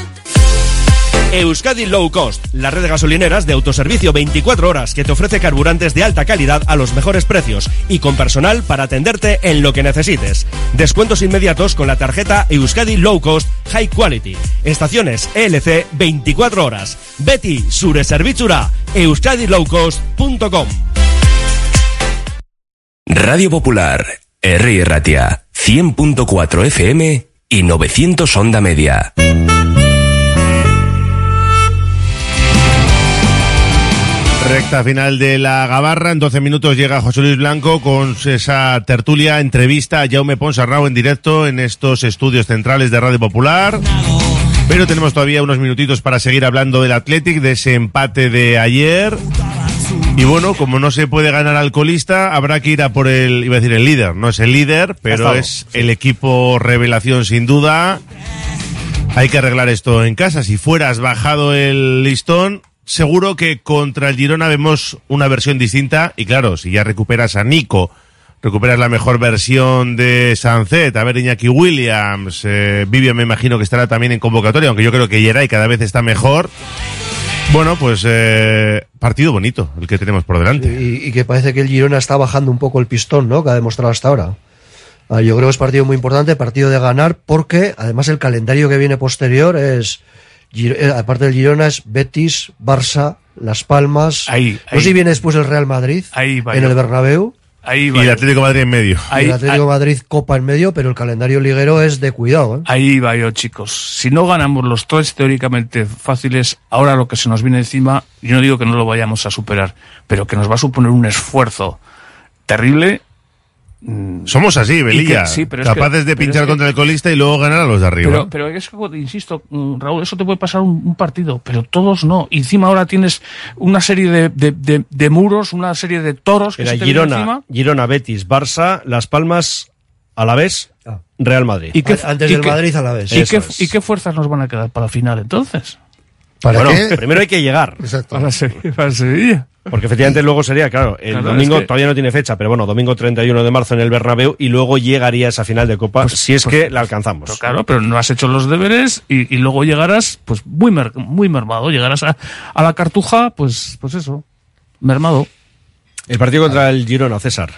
Euskadi Low Cost, la red de gasolineras de autoservicio 24 horas que te ofrece carburantes de alta calidad a los mejores precios y con personal para atenderte en lo que necesites. Descuentos inmediatos con la tarjeta Euskadi Low Cost High Quality. Estaciones ELC 24 horas. Betty Sure Servizura, euskadilowcost.com. Radio Popular, R. Ratia, 100.4 FM y 900 Onda Media. Recta final de la Gabarra. En 12 minutos llega José Luis Blanco con esa tertulia, entrevista a Jaume Ponsarrao en directo en estos estudios centrales de Radio Popular. Pero tenemos todavía unos minutitos para seguir hablando del Athletic, de ese empate de ayer. Y bueno, como no se puede ganar al colista, habrá que ir a por el, iba a decir el líder, no es el líder, pero es el equipo revelación sin duda. Hay que arreglar esto en casa. Si fueras bajado el listón, seguro que contra el Girona vemos una versión distinta. Y claro, si ya recuperas a Nico, recuperas la mejor versión de Sancet, a ver Iñaki Williams, eh, Vivian me imagino que estará también en convocatoria, aunque yo creo que Yeray cada vez está mejor. Bueno, pues eh, partido bonito el que tenemos por delante. Y, que parece que el Girona está bajando un poco el pistón, ¿no? Que ha demostrado hasta ahora. Ah, yo creo que es partido muy importante, partido de ganar, porque además el calendario que viene posterior es, Eh, aparte del Girona, es Betis, Barça, Las Palmas. Ahí, No ahí. sé si viene después el Real Madrid Ahí va en yo. el Bernabéu. Ahí Y va el yo. Atlético Madrid en medio. y Ahí- el Atlético de Madrid Copa en medio, pero el calendario liguero es de cuidado. ¿eh? Ahí va yo, chicos. Si no ganamos los tres teóricamente fáciles, ahora lo que se nos viene encima, yo no digo que no lo vayamos a superar, pero que nos va a suponer un esfuerzo terrible. Somos así, Belilla. Que- sí, pero es capaces que- de pero pinchar es que- contra el colista y luego ganar a los de arriba. Pero, pero es que, insisto, mm, Raúl, eso te puede pasar un, un partido, pero todos no. Y encima ahora tienes una serie de, de, de- de muros, una serie de toros que Era se te Girona, encima. Girona, Betis, Barça, Las Palmas, Alavés, Real Madrid. ¿Y qué- Antes y del qué- Madrid a la vez. ¿Y qué, es. ¿Y qué fuerzas nos van a quedar para la final entonces? ¿Para bueno, qué? primero hay que llegar. Exacto. Para Sevilla. Porque efectivamente luego sería, claro, el Claro, domingo es que- todavía no tiene fecha, pero bueno, domingo 31 de marzo en el Bernabéu y luego llegaría esa final de Copa Pues- si es pues- que la alcanzamos. Pero claro, pero no has hecho los deberes y, y luego llegarás pues muy mer- muy mermado. Llegarás a, a la cartuja, pues, pues eso, mermado. El partido contra el Girona, César.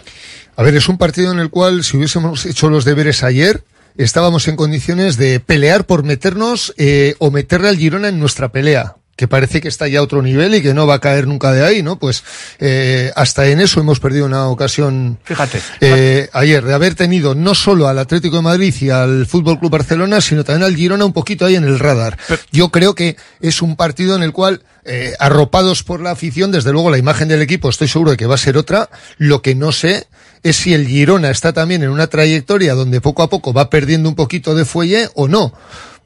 A ver, es un partido en el cual, si hubiésemos hecho los deberes ayer, estábamos en condiciones de pelear por meternos eh, o meterle al Girona en nuestra pelea que parece que está ya a otro nivel y que no va a caer nunca de ahí, ¿no? Pues eh, hasta en eso hemos perdido una ocasión Fíjate. eh, ayer de haber tenido no solo al Atlético de Madrid y al Fútbol Club Barcelona, sino también al Girona un poquito ahí en el radar. Yo creo que es un partido en el cual, eh, arropados por la afición, desde luego la imagen del equipo estoy seguro de que va a ser otra. Lo que no sé es si el Girona está también en una trayectoria donde poco a poco va perdiendo un poquito de fuelle o no.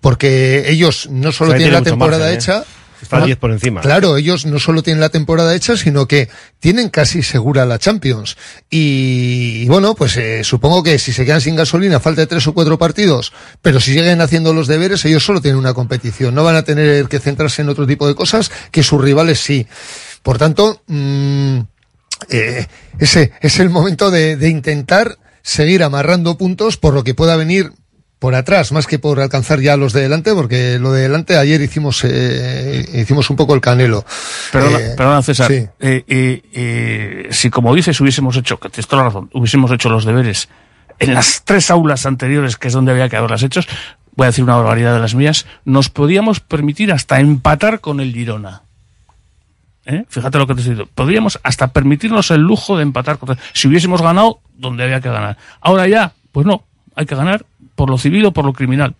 Porque ellos no solo tienen la temporada margen, ¿eh? hecha, Está 10 por encima. Claro, ellos no solo tienen la temporada hecha, sino que tienen casi segura la Champions. Y, y bueno, pues eh, supongo que si se quedan sin gasolina, falta de tres o cuatro partidos, pero si siguen haciendo los deberes, ellos solo tienen una competición. No van a tener que centrarse en otro tipo de cosas que sus rivales sí. Por tanto, mm, eh, ese es el momento de, de intentar seguir amarrando puntos por lo que pueda venir por atrás, más que por alcanzar ya los de delante, porque lo de delante ayer hicimos eh, hicimos un poco el canelo. Perdona, Eh, perdona César. sí. Eh, eh, eh, si como dices hubiésemos hecho, que tienes toda la razón, hubiésemos hecho los deberes en las tres aulas anteriores, que es donde había que haberlas hechos, voy a decir una barbaridad de las mías, nos podíamos permitir hasta empatar con el Girona. ¿Eh? Fíjate lo que te estoy diciendo. Podríamos hasta permitirnos el lujo de empatar con si hubiésemos ganado donde había que ganar. Ahora ya, pues no, hay que ganar por lo civil o por lo criminal.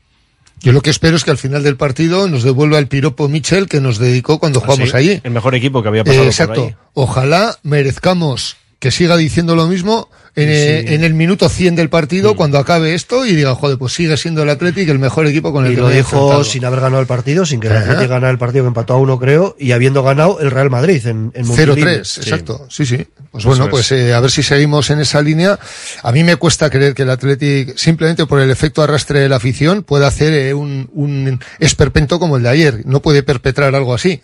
Yo lo que espero es que al final del partido nos devuelva el piropo Michel que nos dedicó cuando jugamos Ah, Sí, allí. El mejor equipo que había pasado Eh, exacto. por ahí. Ojalá merezcamos que siga diciendo lo mismo en, eh, en el minuto 100 del partido cuando acabe esto y diga, joder, pues sigue siendo el Athletic el mejor equipo con el Y que lo dijo enfrentado". sin haber ganado el partido, sin que el. Athletic ganara el partido que empató a uno, creo, y habiendo ganado el Real Madrid en, en Montilivi. 0-3, exacto. Sí, sí. Pues bueno, es. pues eh, a ver si seguimos en esa línea. A mí me cuesta creer que el Athletic, simplemente por el efecto arrastre de la afición, pueda hacer eh, un, un esperpento como el de ayer. No puede perpetrar algo así.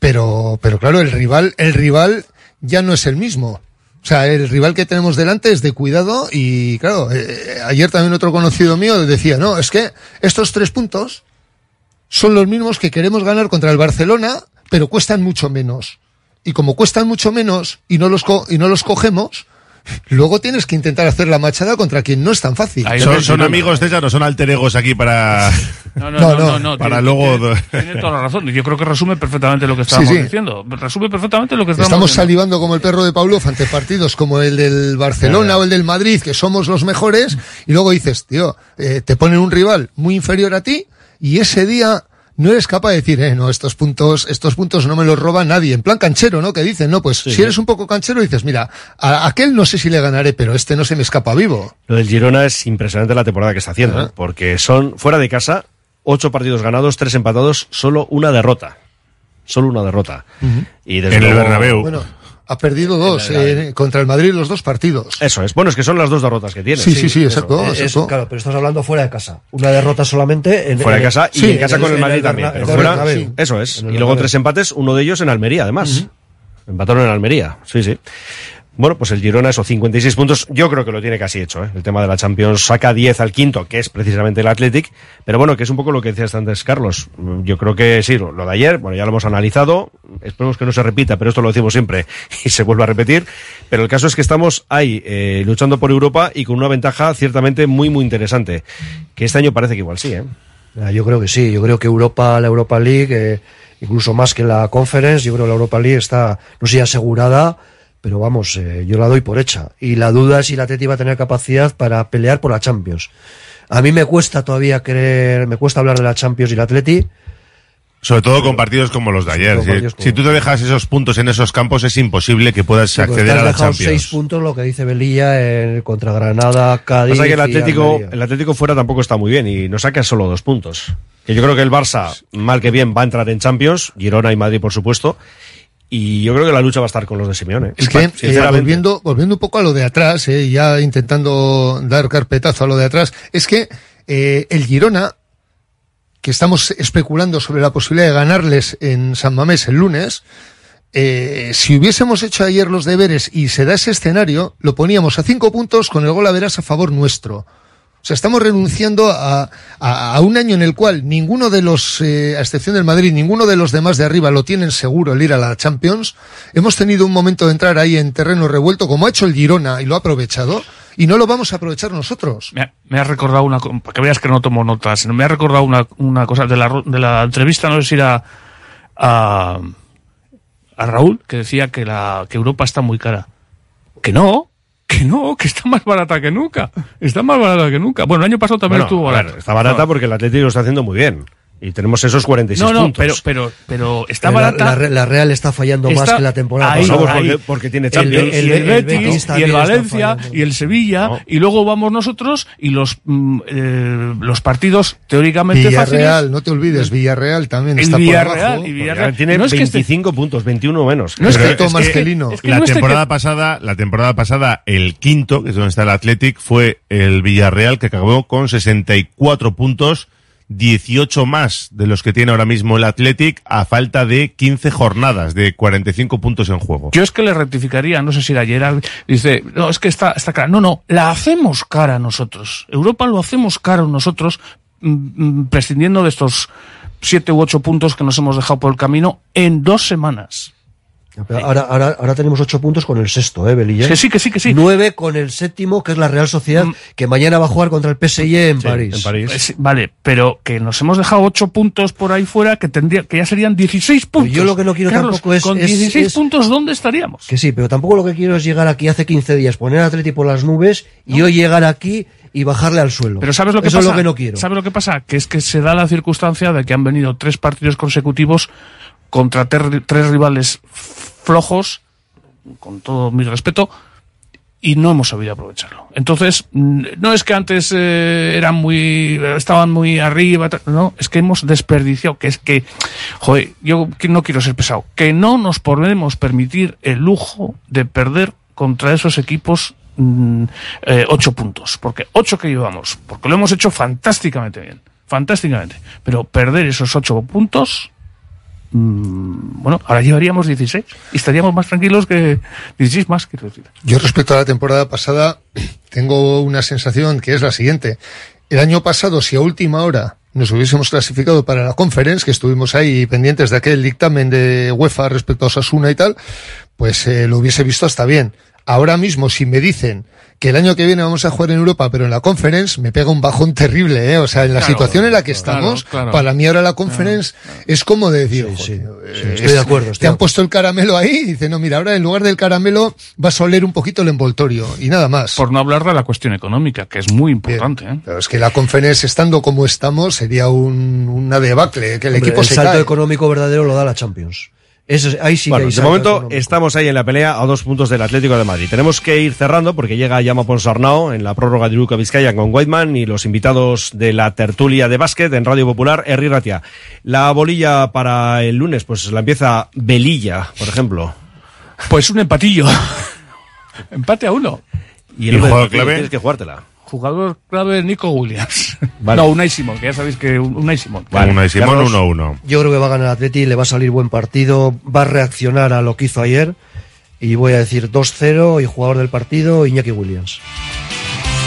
Pero, pero claro, el rival, el rival ya no es el mismo. O sea, el rival que tenemos delante es de cuidado y claro, eh, ayer también otro conocido mío decía, no, es que estos tres puntos son los mismos que queremos ganar contra el Barcelona, pero cuestan mucho menos. Y como cuestan mucho menos y no los, co- y no los cogemos, luego tienes que intentar hacer la machada contra quien no es tan fácil. ¿Son, son amigos, César, o son alter egos aquí para. [LAUGHS] No, no, no, no, no, para tiene- luego. Tiene, [LAUGHS] tiene toda la razón. Yo creo que resume perfectamente lo que estábamos Sí, sí. diciendo. Resume perfectamente lo que estábamos Estamos diciendo. salivando como el perro de Pavlov ante partidos como el del Barcelona o el del Madrid, que somos los mejores, y luego dices, tío, eh, te ponen un rival muy inferior a ti, y ese día no eres capaz de decir, eh, no, estos puntos, estos puntos no me los roba nadie. En plan canchero, ¿no? Que dicen, no, pues si eres un poco canchero, dices, mira, a aquel no sé si le ganaré, pero este no se me escapa vivo. Lo del Girona es impresionante la temporada que está haciendo, ¿eh? porque son fuera de casa, ocho partidos ganados, tres empatados, solo una derrota. Solo una derrota. Y desde En el Bernabéu. Bueno, ha perdido dos, eh, contra el Madrid los dos partidos. Eso es. Bueno, es que son las dos derrotas que tiene. Sí, sí, sí, exacto, Eh, es- exacto. claro, pero estás hablando fuera de casa. Una derrota solamente en Fuera de casa y sí, en casa con el Madrid también. Pero fuera, eso es. Y luego tres empates, uno de ellos en Almería, además. Empataron en Almería, sí, sí. Bueno, pues el Girona, eso, 56 puntos, yo creo que lo tiene casi hecho, ¿eh? El tema de la Champions saca 10 al quinto, que es precisamente el Athletic, pero bueno, que es un poco lo que decías antes, Carlos. Yo creo que sí, lo de ayer, bueno, ya lo hemos analizado, esperemos que no se repita, pero esto lo decimos siempre [LAUGHS] y se vuelve a repetir, pero el caso es que estamos ahí, eh, luchando por Europa y con una ventaja ciertamente muy, muy interesante, que este año parece que igual sí, ¿eh? Ah, Yo creo que sí, yo creo que Europa, la Europa League, eh, incluso más que la Conference, yo creo que la Europa League está, no sé asegurada, pero vamos, eh, yo la doy por hecha. Y la duda es si la Atleti va a tener capacidad para pelear por la Champions. A mí me cuesta todavía creer, me cuesta hablar de la Champions y la Atleti. Sobre todo con partidos como los de ayer. Si, partidos como- si tú te dejas esos puntos en esos campos, es imposible que puedas Sí, acceder te has a la dejado Champions. seis puntos, lo que dice Belilla, en, contra Granada, Cádiz. Pasa que el y Atlético, el Atlético fuera tampoco está muy bien y nos saca solo dos puntos. Que yo creo que el Barça, mal que bien, va a entrar en Champions, Girona y Madrid, por supuesto. Y yo creo que la lucha va a estar con los de Simeone. Es que, eh, volviendo, volviendo un poco a lo de atrás, eh, ya intentando dar carpetazo a lo de atrás, es que eh, el Girona, que estamos especulando sobre la posibilidad de ganarles en San Mamés el lunes, eh, si hubiésemos hecho ayer los deberes y se da ese escenario, lo poníamos a cinco puntos con el gol a verás a favor nuestro. O sea, estamos renunciando a, a- a un año en el cual ninguno de los, eh, a excepción del Madrid, ninguno de los demás de arriba lo tienen seguro el ir a la Champions. Hemos tenido un momento de entrar ahí en terreno revuelto, como ha hecho el Girona y lo ha aprovechado, y no lo vamos a aprovechar nosotros. Me ha, me ha recordado una, para que veas que no tomo notas, me ha recordado una, una cosa de la, de la entrevista, no sé si era a, a Raúl, que decía que, la, que Europa está muy cara. Que no, que no, que está más barata que nunca. Está más barata que nunca. Bueno, el año pasado también Bueno, estuvo ver, barata. está barata porque el Atlético lo está haciendo muy bien. Y tenemos esos 46 No, no, puntos. pero, pero, pero está La- barata. La, Re- la Real está fallando más que la temporada ahí, pasada. Porque, porque tiene el, Champions. y el el Betis, Betis y el Valencia y el Sevilla y luego vamos nosotros y los mm, eh, los partidos teóricamente Villarreal, fáciles no te olvides, Villarreal también el está Villarreal por abajo. y Villarreal tiene no es que esté- 25 puntos, 21 menos. No es que- es que- Marcelino. es que la no temporada que- pasada, la temporada pasada, el quinto, que es donde está el Athletic, fue el Villarreal que acabó con 64 puntos, 18 más de los que tiene ahora mismo el Athletic a falta de 15 jornadas de 45 puntos en juego. Yo es que le rectificaría, no sé si era Gerard, dice, no, es que está, está cara. No, no, la hacemos cara nosotros. Europa lo hacemos cara nosotros, mm, mm, prescindiendo de estos siete u ocho puntos que nos hemos dejado por el camino en dos semanas. Pero Ahora, ahora, ahora tenemos ocho puntos con el sexto, ¿eh, Belilla? Que sí, que sí, que sí. Nueve con el séptimo, que es la Real Sociedad, que mañana va a jugar contra el PSG en París. en París. Pues vale, pero que nos hemos dejado ocho puntos por ahí fuera que tendría, que ya serían 16 puntos. yo lo que no quiero Carlos, tampoco es- Con es- 16 es- puntos, ¿dónde estaríamos? Que sí, pero tampoco lo que quiero es llegar aquí hace 15 días, poner a Atleti por las nubes y hoy llegar aquí y bajarle al suelo. Pero ¿sabes lo que Eso pasa? es lo que no quiero. ¿Sabes lo que pasa? Que es que se da la circunstancia de que han venido tres partidos consecutivos contra tres rivales flojos, con todo mi respeto, y no hemos sabido aprovecharlo. Entonces, no es que antes eh, eran muy, estaban muy arriba, no, es que hemos desperdiciado, que es que, joder, yo no quiero ser pesado, que no nos podemos permitir el lujo de perder contra esos equipos mm, eh, ocho puntos, porque ocho que llevamos, porque lo hemos hecho fantásticamente bien, fantásticamente, pero perder esos ocho puntos, bueno, ahora llevaríamos 16 y estaríamos más tranquilos que 16 más, quiero decir. Yo respecto a la temporada pasada [CLEARS THROAT] tengo una sensación que es la siguiente. El año pasado, si a última hora nos hubiésemos clasificado para la conference, que estuvimos ahí pendientes de aquel dictamen de UEFA respecto a Osasuna y tal, pues eh, lo hubiese visto hasta bien. Ahora mismo, si me dicen que el año que viene vamos a jugar en Europa, pero en la conference, me pega un bajón terrible, ¿eh? O sea, en la Claro, situación en la que estamos, claro. para mí ahora la conference es como de decir, "Joder, eh, estoy de acuerdo, estoy te han puesto el caramelo ahí y dice, no, mira, ahora en lugar del caramelo vas a oler un poquito el envoltorio y nada más. Por no hablar de la cuestión económica, que es muy importante. ¿eh? Pero es que la conference, estando como estamos, sería un, una debacle, que el Hombre, equipo el se salto cae. económico verdadero lo da la Champions. Eso, es- ahí sí que bueno, hay de momento económico. estamos ahí en la pelea a dos puntos del Atlético de Madrid. Tenemos que ir cerrando porque llega Llama Ponsarnau en la prórroga de Luca Vizcaya con Whiteman y los invitados de la tertulia de básquet en Radio Popular, Herri Ratia. La bolilla para el lunes, pues la empieza Belilla, por ejemplo. Pues un empatillo. [LAUGHS] Empate a uno. Y el, jugador clave tienes que jugártela. Jugador clave Nico Williams. Vale. No, Unai Simón, que ya sabéis que un- Unai Simón. Unai Simón, Carlos. 1-1. Yo creo que va a ganar el Atleti, le va a salir buen partido, va a reaccionar a lo que hizo ayer y voy a decir 2-0 y jugador del partido Iñaki Williams.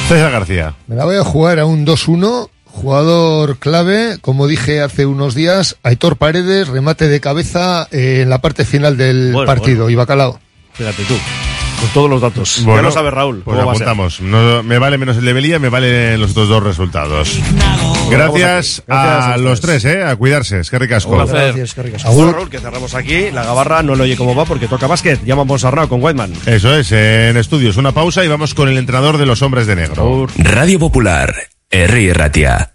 César García. Me la voy a jugar a un 2-1. Jugador clave, como dije hace unos días, Aitor Paredes, remate de cabeza eh, en la parte final del Bueno, partido. bueno. Y Bacalao. Fíjate tú, con todos los datos. ya Bueno, lo sabe Raúl. Pues ¿cómo va a ser? apuntamos. No, me vale menos el de Belía, me valen los otros dos resultados. Gracias, Gracias a a los tres, ¿eh? A cuidarse. Es que ricasco. Un placer. Bueno, Raúl, que cerramos aquí. La gabarra no lo oye cómo va porque toca básquet. Llama Ponsarnau con Whiteman. Eso es, en estudios. Una pausa y vamos con el entrenador de los hombres de negro. Radio Popular, Herri Ratia.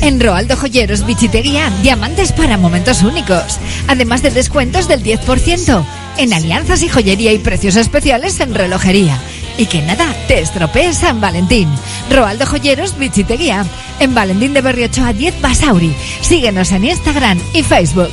En Roaldo Joyeros Bichitería, diamantes para momentos únicos. Además de descuentos del 10%. En alianzas y joyería y precios especiales en relojería. Y que nada te estropee San Valentín. Roaldo Joyeros Bichitería. En Valentín de Berriocho a 10 Basauri. Síguenos en Instagram y Facebook.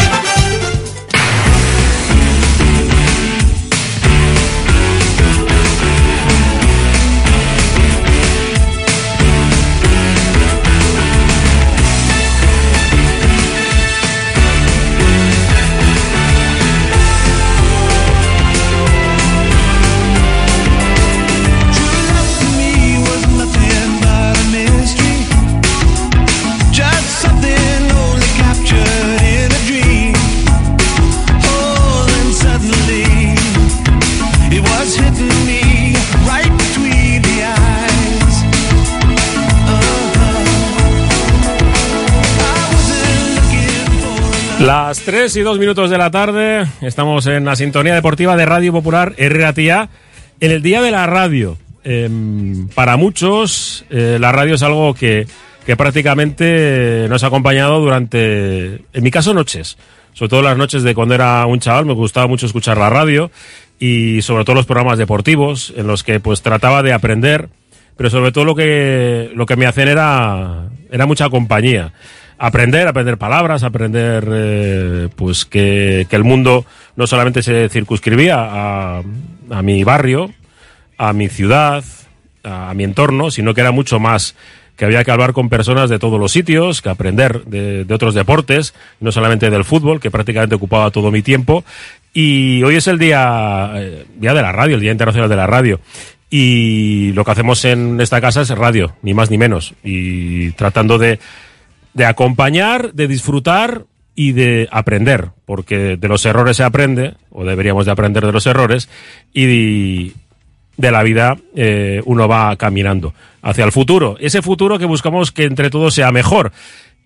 Las 3 y 2 minutos de la tarde, estamos en la sintonía deportiva de Radio Popular RATIA, en el Día de la Radio. Em, para muchos, eh, la radio es algo que, que prácticamente nos ha acompañado durante, en mi caso, noches. Sobre todo las noches de cuando era un chaval, me gustaba mucho escuchar la radio y sobre todo los programas deportivos en los que pues trataba de aprender, pero sobre todo lo que, lo que me hacían era, era mucha compañía aprender, aprender palabras, aprender eh, pues que, que, el mundo no solamente se circunscribía a, a, mi barrio, a mi ciudad, a, mi entorno, sino que era mucho más que había que hablar con personas de todos los sitios, que aprender de, otros deportes, no solamente del fútbol, que prácticamente ocupaba todo mi tiempo. Y hoy es el día, eh, día de la radio, el Día Internacional de la Radio. Y lo que hacemos en esta casa es radio, ni más ni menos. Y tratando de, de acompañar, de disfrutar y de aprender, porque de los errores se aprende, o deberíamos de aprender de los errores, y de, la vida eh, uno va caminando hacia el futuro. Ese futuro que buscamos que entre todos sea mejor.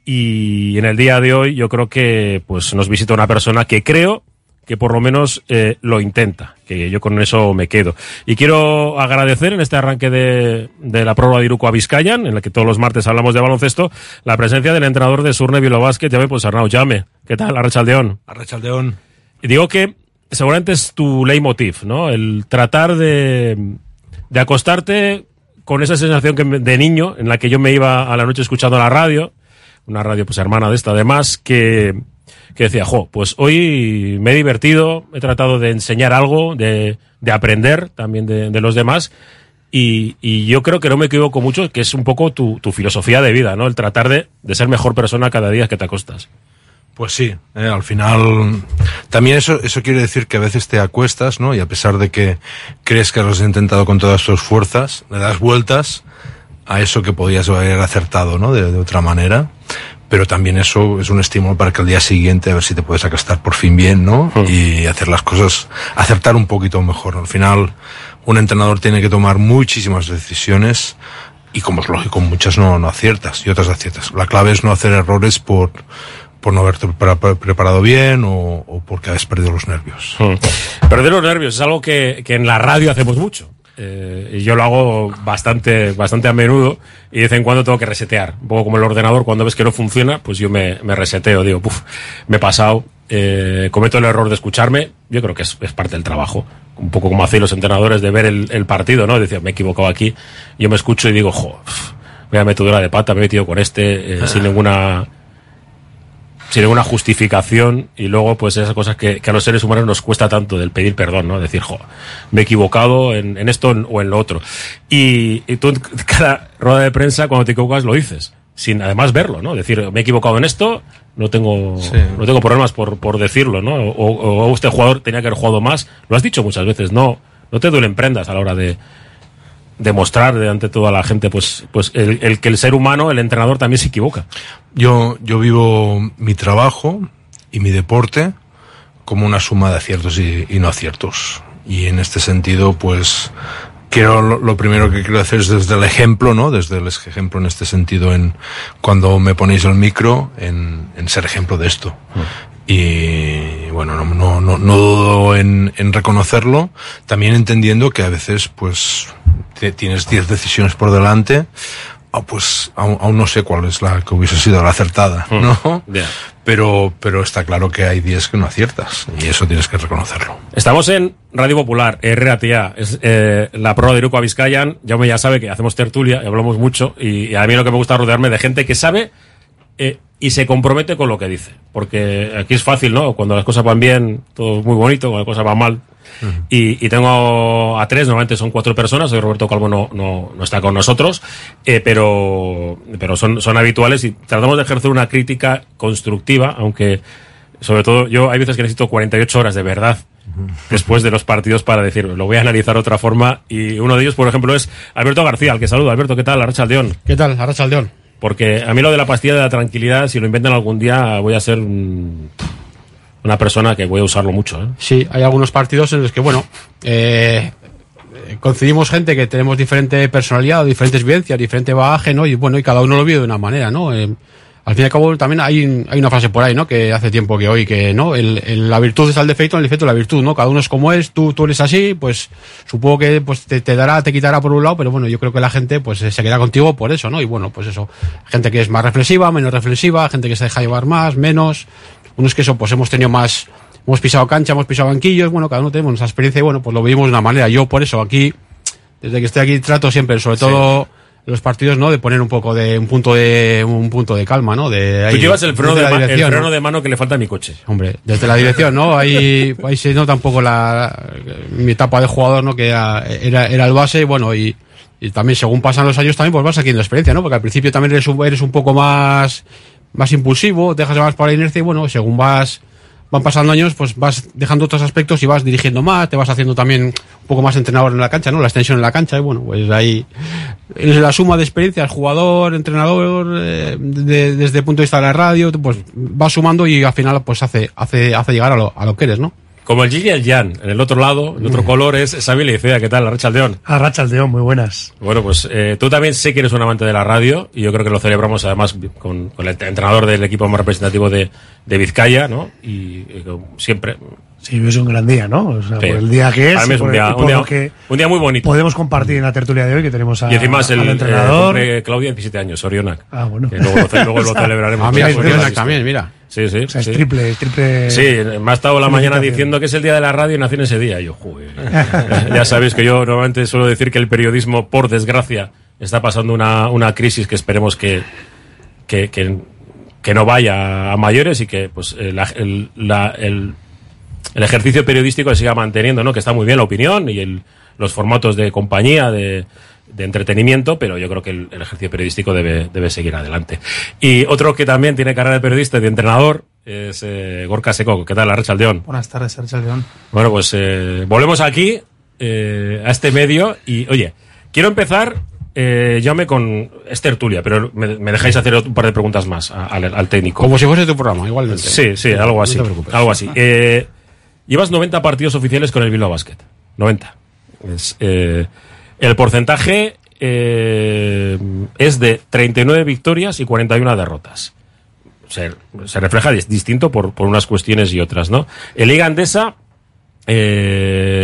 Y en el día de hoy yo creo que pues nos visita una persona que creo que por lo menos eh, lo intenta, que yo con eso me quedo. Y quiero agradecer en este arranque de, de la prueba de Iruko a Vizcayan, en la que todos los martes hablamos de baloncesto, la presencia del entrenador de Surne Bilobasket, llame pues Arnau Llame. ¿Qué tal, Arrachaldeón? Arrachaldeón. Y digo que seguramente es tu leitmotiv, ¿no? El tratar de, de acostarte con esa sensación que me, de niño en la que yo me iba a la noche escuchando la radio, una radio pues hermana de esta además, que que decía, jo, pues hoy me he divertido, he tratado de enseñar algo, de, de aprender también de, de los demás. Y, y, yo creo que no me equivoco mucho, que es un poco tu, tu filosofía de vida, ¿no? El tratar de, de, ser mejor persona cada día que te acostas. Pues sí, eh, al final también eso, eso quiere decir que a veces te acuestas, ¿no? Y a pesar de que crees que lo has intentado con todas tus fuerzas, le das vueltas a eso que podías haber acertado, ¿no? De, de otra manera pero también eso es un estímulo para que al día siguiente a ver si te puedes acostar por fin bien, ¿no? Uh -huh. Y hacer las cosas, acertar un poquito mejor. Al final, un entrenador tiene que tomar muchísimas decisiones y como es lógico, muchas no, no aciertas y otras aciertas. La clave es no hacer errores por, por no haberte preparado bien o, o porque has perdido los nervios. -huh. Perder los nervios es algo que, que en la radio hacemos mucho. Eh, y yo lo hago bastante, bastante a menudo y de vez en cuando tengo que resetear. Un poco como el ordenador, cuando ves que no funciona, pues yo me, me reseteo. Digo, puf, me he pasado, eh, cometo el error de escucharme. Yo creo que es, es parte del trabajo. Un poco como hacéis los entrenadores de ver el, el partido, ¿no? Decía, me he equivocado aquí. Yo me escucho y digo, jo, me metido de pata, me he metido con este, eh, sin ninguna sin ninguna justificación y luego pues esas cosas que, que, a los seres humanos nos cuesta tanto del pedir perdón, ¿no? Decir, jo, me he equivocado en, en esto o en lo otro. Y, y, tú en [LAUGHS] cada rueda de prensa cuando te equivocas lo dices, sin además verlo, ¿no? Decir, me he equivocado en esto, no tengo, sí. no tengo problemas por, por decirlo, ¿no? O, o, este jugador tenía que haber jugado más, lo has dicho muchas veces, no, no te duelen prendas a la hora de, demostrar de ante toda la gente pues pues el, el, que el ser humano el entrenador también se equivoca. Yo yo vivo mi trabajo y mi deporte como una suma de aciertos y, y no aciertos. Y en este sentido pues quiero lo, lo, primero que quiero hacer es desde el ejemplo no desde el ejemplo en este sentido en cuando me ponéis el micro en, en ser ejemplo de esto. Mm. Y bueno, no, no, no, no dudo en, en, reconocerlo, también entendiendo que a veces pues te, tienes 10 decisiones por delante, o pues aún, aún, no sé cuál es la que hubiese sido la acertada, ¿no? Yeah. Pero, pero está claro que hay 10 que no aciertas y eso tienes que reconocerlo. Estamos en Radio Popular, RATA, es eh, la prueba de Iruko a Vizcayan, ya me ya sabe que hacemos tertulia y hablamos mucho y, y a mí lo que me gusta rodearme de gente que sabe eh, y se compromete con lo que dice. Porque aquí es fácil, ¿no? Cuando las cosas van bien, todo es muy bonito, cuando las cosas van mal. Uh -huh. y, y, tengo a tres, normalmente son cuatro personas, hoy Roberto Calvo no, no, no está con nosotros, eh, pero, pero son, son habituales y tratamos de ejercer una crítica constructiva, aunque sobre todo yo hay veces que necesito 48 horas de verdad después de los partidos para decir, lo voy a analizar de otra forma. Y uno de ellos, por ejemplo, es Alberto García, al que saludo. Alberto, ¿qué tal? Arracha Aldeón. ¿Qué tal? Arracha Aldeón. Porque a mí lo de la pastilla de la tranquilidad, si lo inventan algún día, voy a ser un, una persona que voy a usarlo mucho. ¿eh? Sí, hay algunos partidos en los que, bueno, eh, coincidimos gente que tenemos diferente personalidad, diferentes vivencias, diferente bagaje, ¿no? Y bueno, y cada uno lo vive de una manera, ¿no? Eh, al fin y al cabo también hay, hay una frase por ahí, ¿no? Que hace tiempo que oí que, ¿no? El, el- la virtud está el defecto, el defecto es la virtud, ¿no? Cada uno es como es, tú, tú eres así, pues supongo que pues te, te dará, te quitará por un lado, pero bueno, yo creo que la gente pues se queda contigo por eso, ¿no? Y bueno, pues eso, gente que es más reflexiva, menos reflexiva, gente que se deja llevar más, menos, unos que eso, pues hemos tenido más, hemos pisado cancha, hemos pisado banquillos, bueno, cada uno tenemos nuestra experiencia y bueno, pues lo vivimos de una manera. Yo por eso aquí, desde que estoy aquí trato siempre, sobre todo los partidos, ¿no? De poner un poco de un punto de un punto de calma, ¿no? De Tú ahí- llevas el freno, de, ma- el freno ¿no? de mano que le falta a mi coche. Hombre, desde la dirección, ¿no? Ahí, [LAUGHS] ahí se nota un poco la, mi etapa de jugador, ¿no? Que era, era, era el base y bueno, y, y también según pasan los años también pues vas adquiriendo experiencia, ¿no? Porque al principio también eres un, eres un poco más, más impulsivo, dejas más para la inercia y bueno, según vas, van pasando años, pues vas dejando otros aspectos y vas dirigiendo más, te vas haciendo también un poco más entrenador en la cancha, ¿no? La extensión en la cancha y bueno, pues ahí es la suma de experiencias, jugador, entrenador, eh, de- desde el punto de vista de la radio, pues vas sumando y al final pues hace, hace, hace llegar a lo, a lo que eres, ¿no? Como el Gigi y el Jan, en el otro lado, el otro color es Xavi Leicea. ¿Qué tal, Arracha Aldeón? Arracha Aldeón, muy buenas. Bueno, pues eh, tú también sé que eres un amante de la radio y yo creo que lo celebramos además con, con el entrenador del equipo más representativo de, de Vizcaya, ¿no? Y eh, siempre. Sí, es un gran día, ¿no? O sea, Sí. por el día que es. Para mí y es un día- y un por día- lo que un día muy bonito. Podemos compartir en la tertulia de hoy que tenemos a, y encima es el, al eh, entrenador. cumple Claudia 17 años, Orionac. Ah, bueno. Que luego, lo, ce- luego lo [LAUGHS] celebraremos. Ah, mira, todos. Orionac también, mira. Sí, sí. o sea, es sí. triple, es triple. Sí, me ha estado la mañana diciendo que es el día de la radio y nació en ese día. Y yo, joder. [LAUGHS] ya sabéis que yo normalmente suelo decir que el periodismo, por desgracia, está pasando una, una crisis que esperemos que, que, que, que no vaya a mayores y que pues eh, la- el, la- el, el ejercicio periodístico se siga manteniendo, ¿no? Que está muy bien la opinión y el, los formatos de compañía, de, de entretenimiento, pero yo creo que el, el ejercicio periodístico debe, debe seguir adelante. Y otro que también tiene carrera de periodista y de entrenador es eh, Gorka Seco. ¿Qué tal, Arracha Aldeón? Buenas tardes, Archa León. Bueno, pues eh, volvemos aquí, eh, a este medio, y oye, quiero empezar, eh, llame con. Es tertulia, pero me, me dejáis hacer un par de preguntas más a- al, al técnico. Como si fuese tu programa, igualmente. Sí, sí, algo No así. te. Algo así. [LAUGHS] Eh, llevas 90 partidos oficiales con el Bilbao Basket. 90. Es, eh, el porcentaje eh, es de 39 victorias y 41 derrotas. Se, se refleja dis- distinto por, por unas cuestiones y otras, ¿no? En Liga Andesa, eh,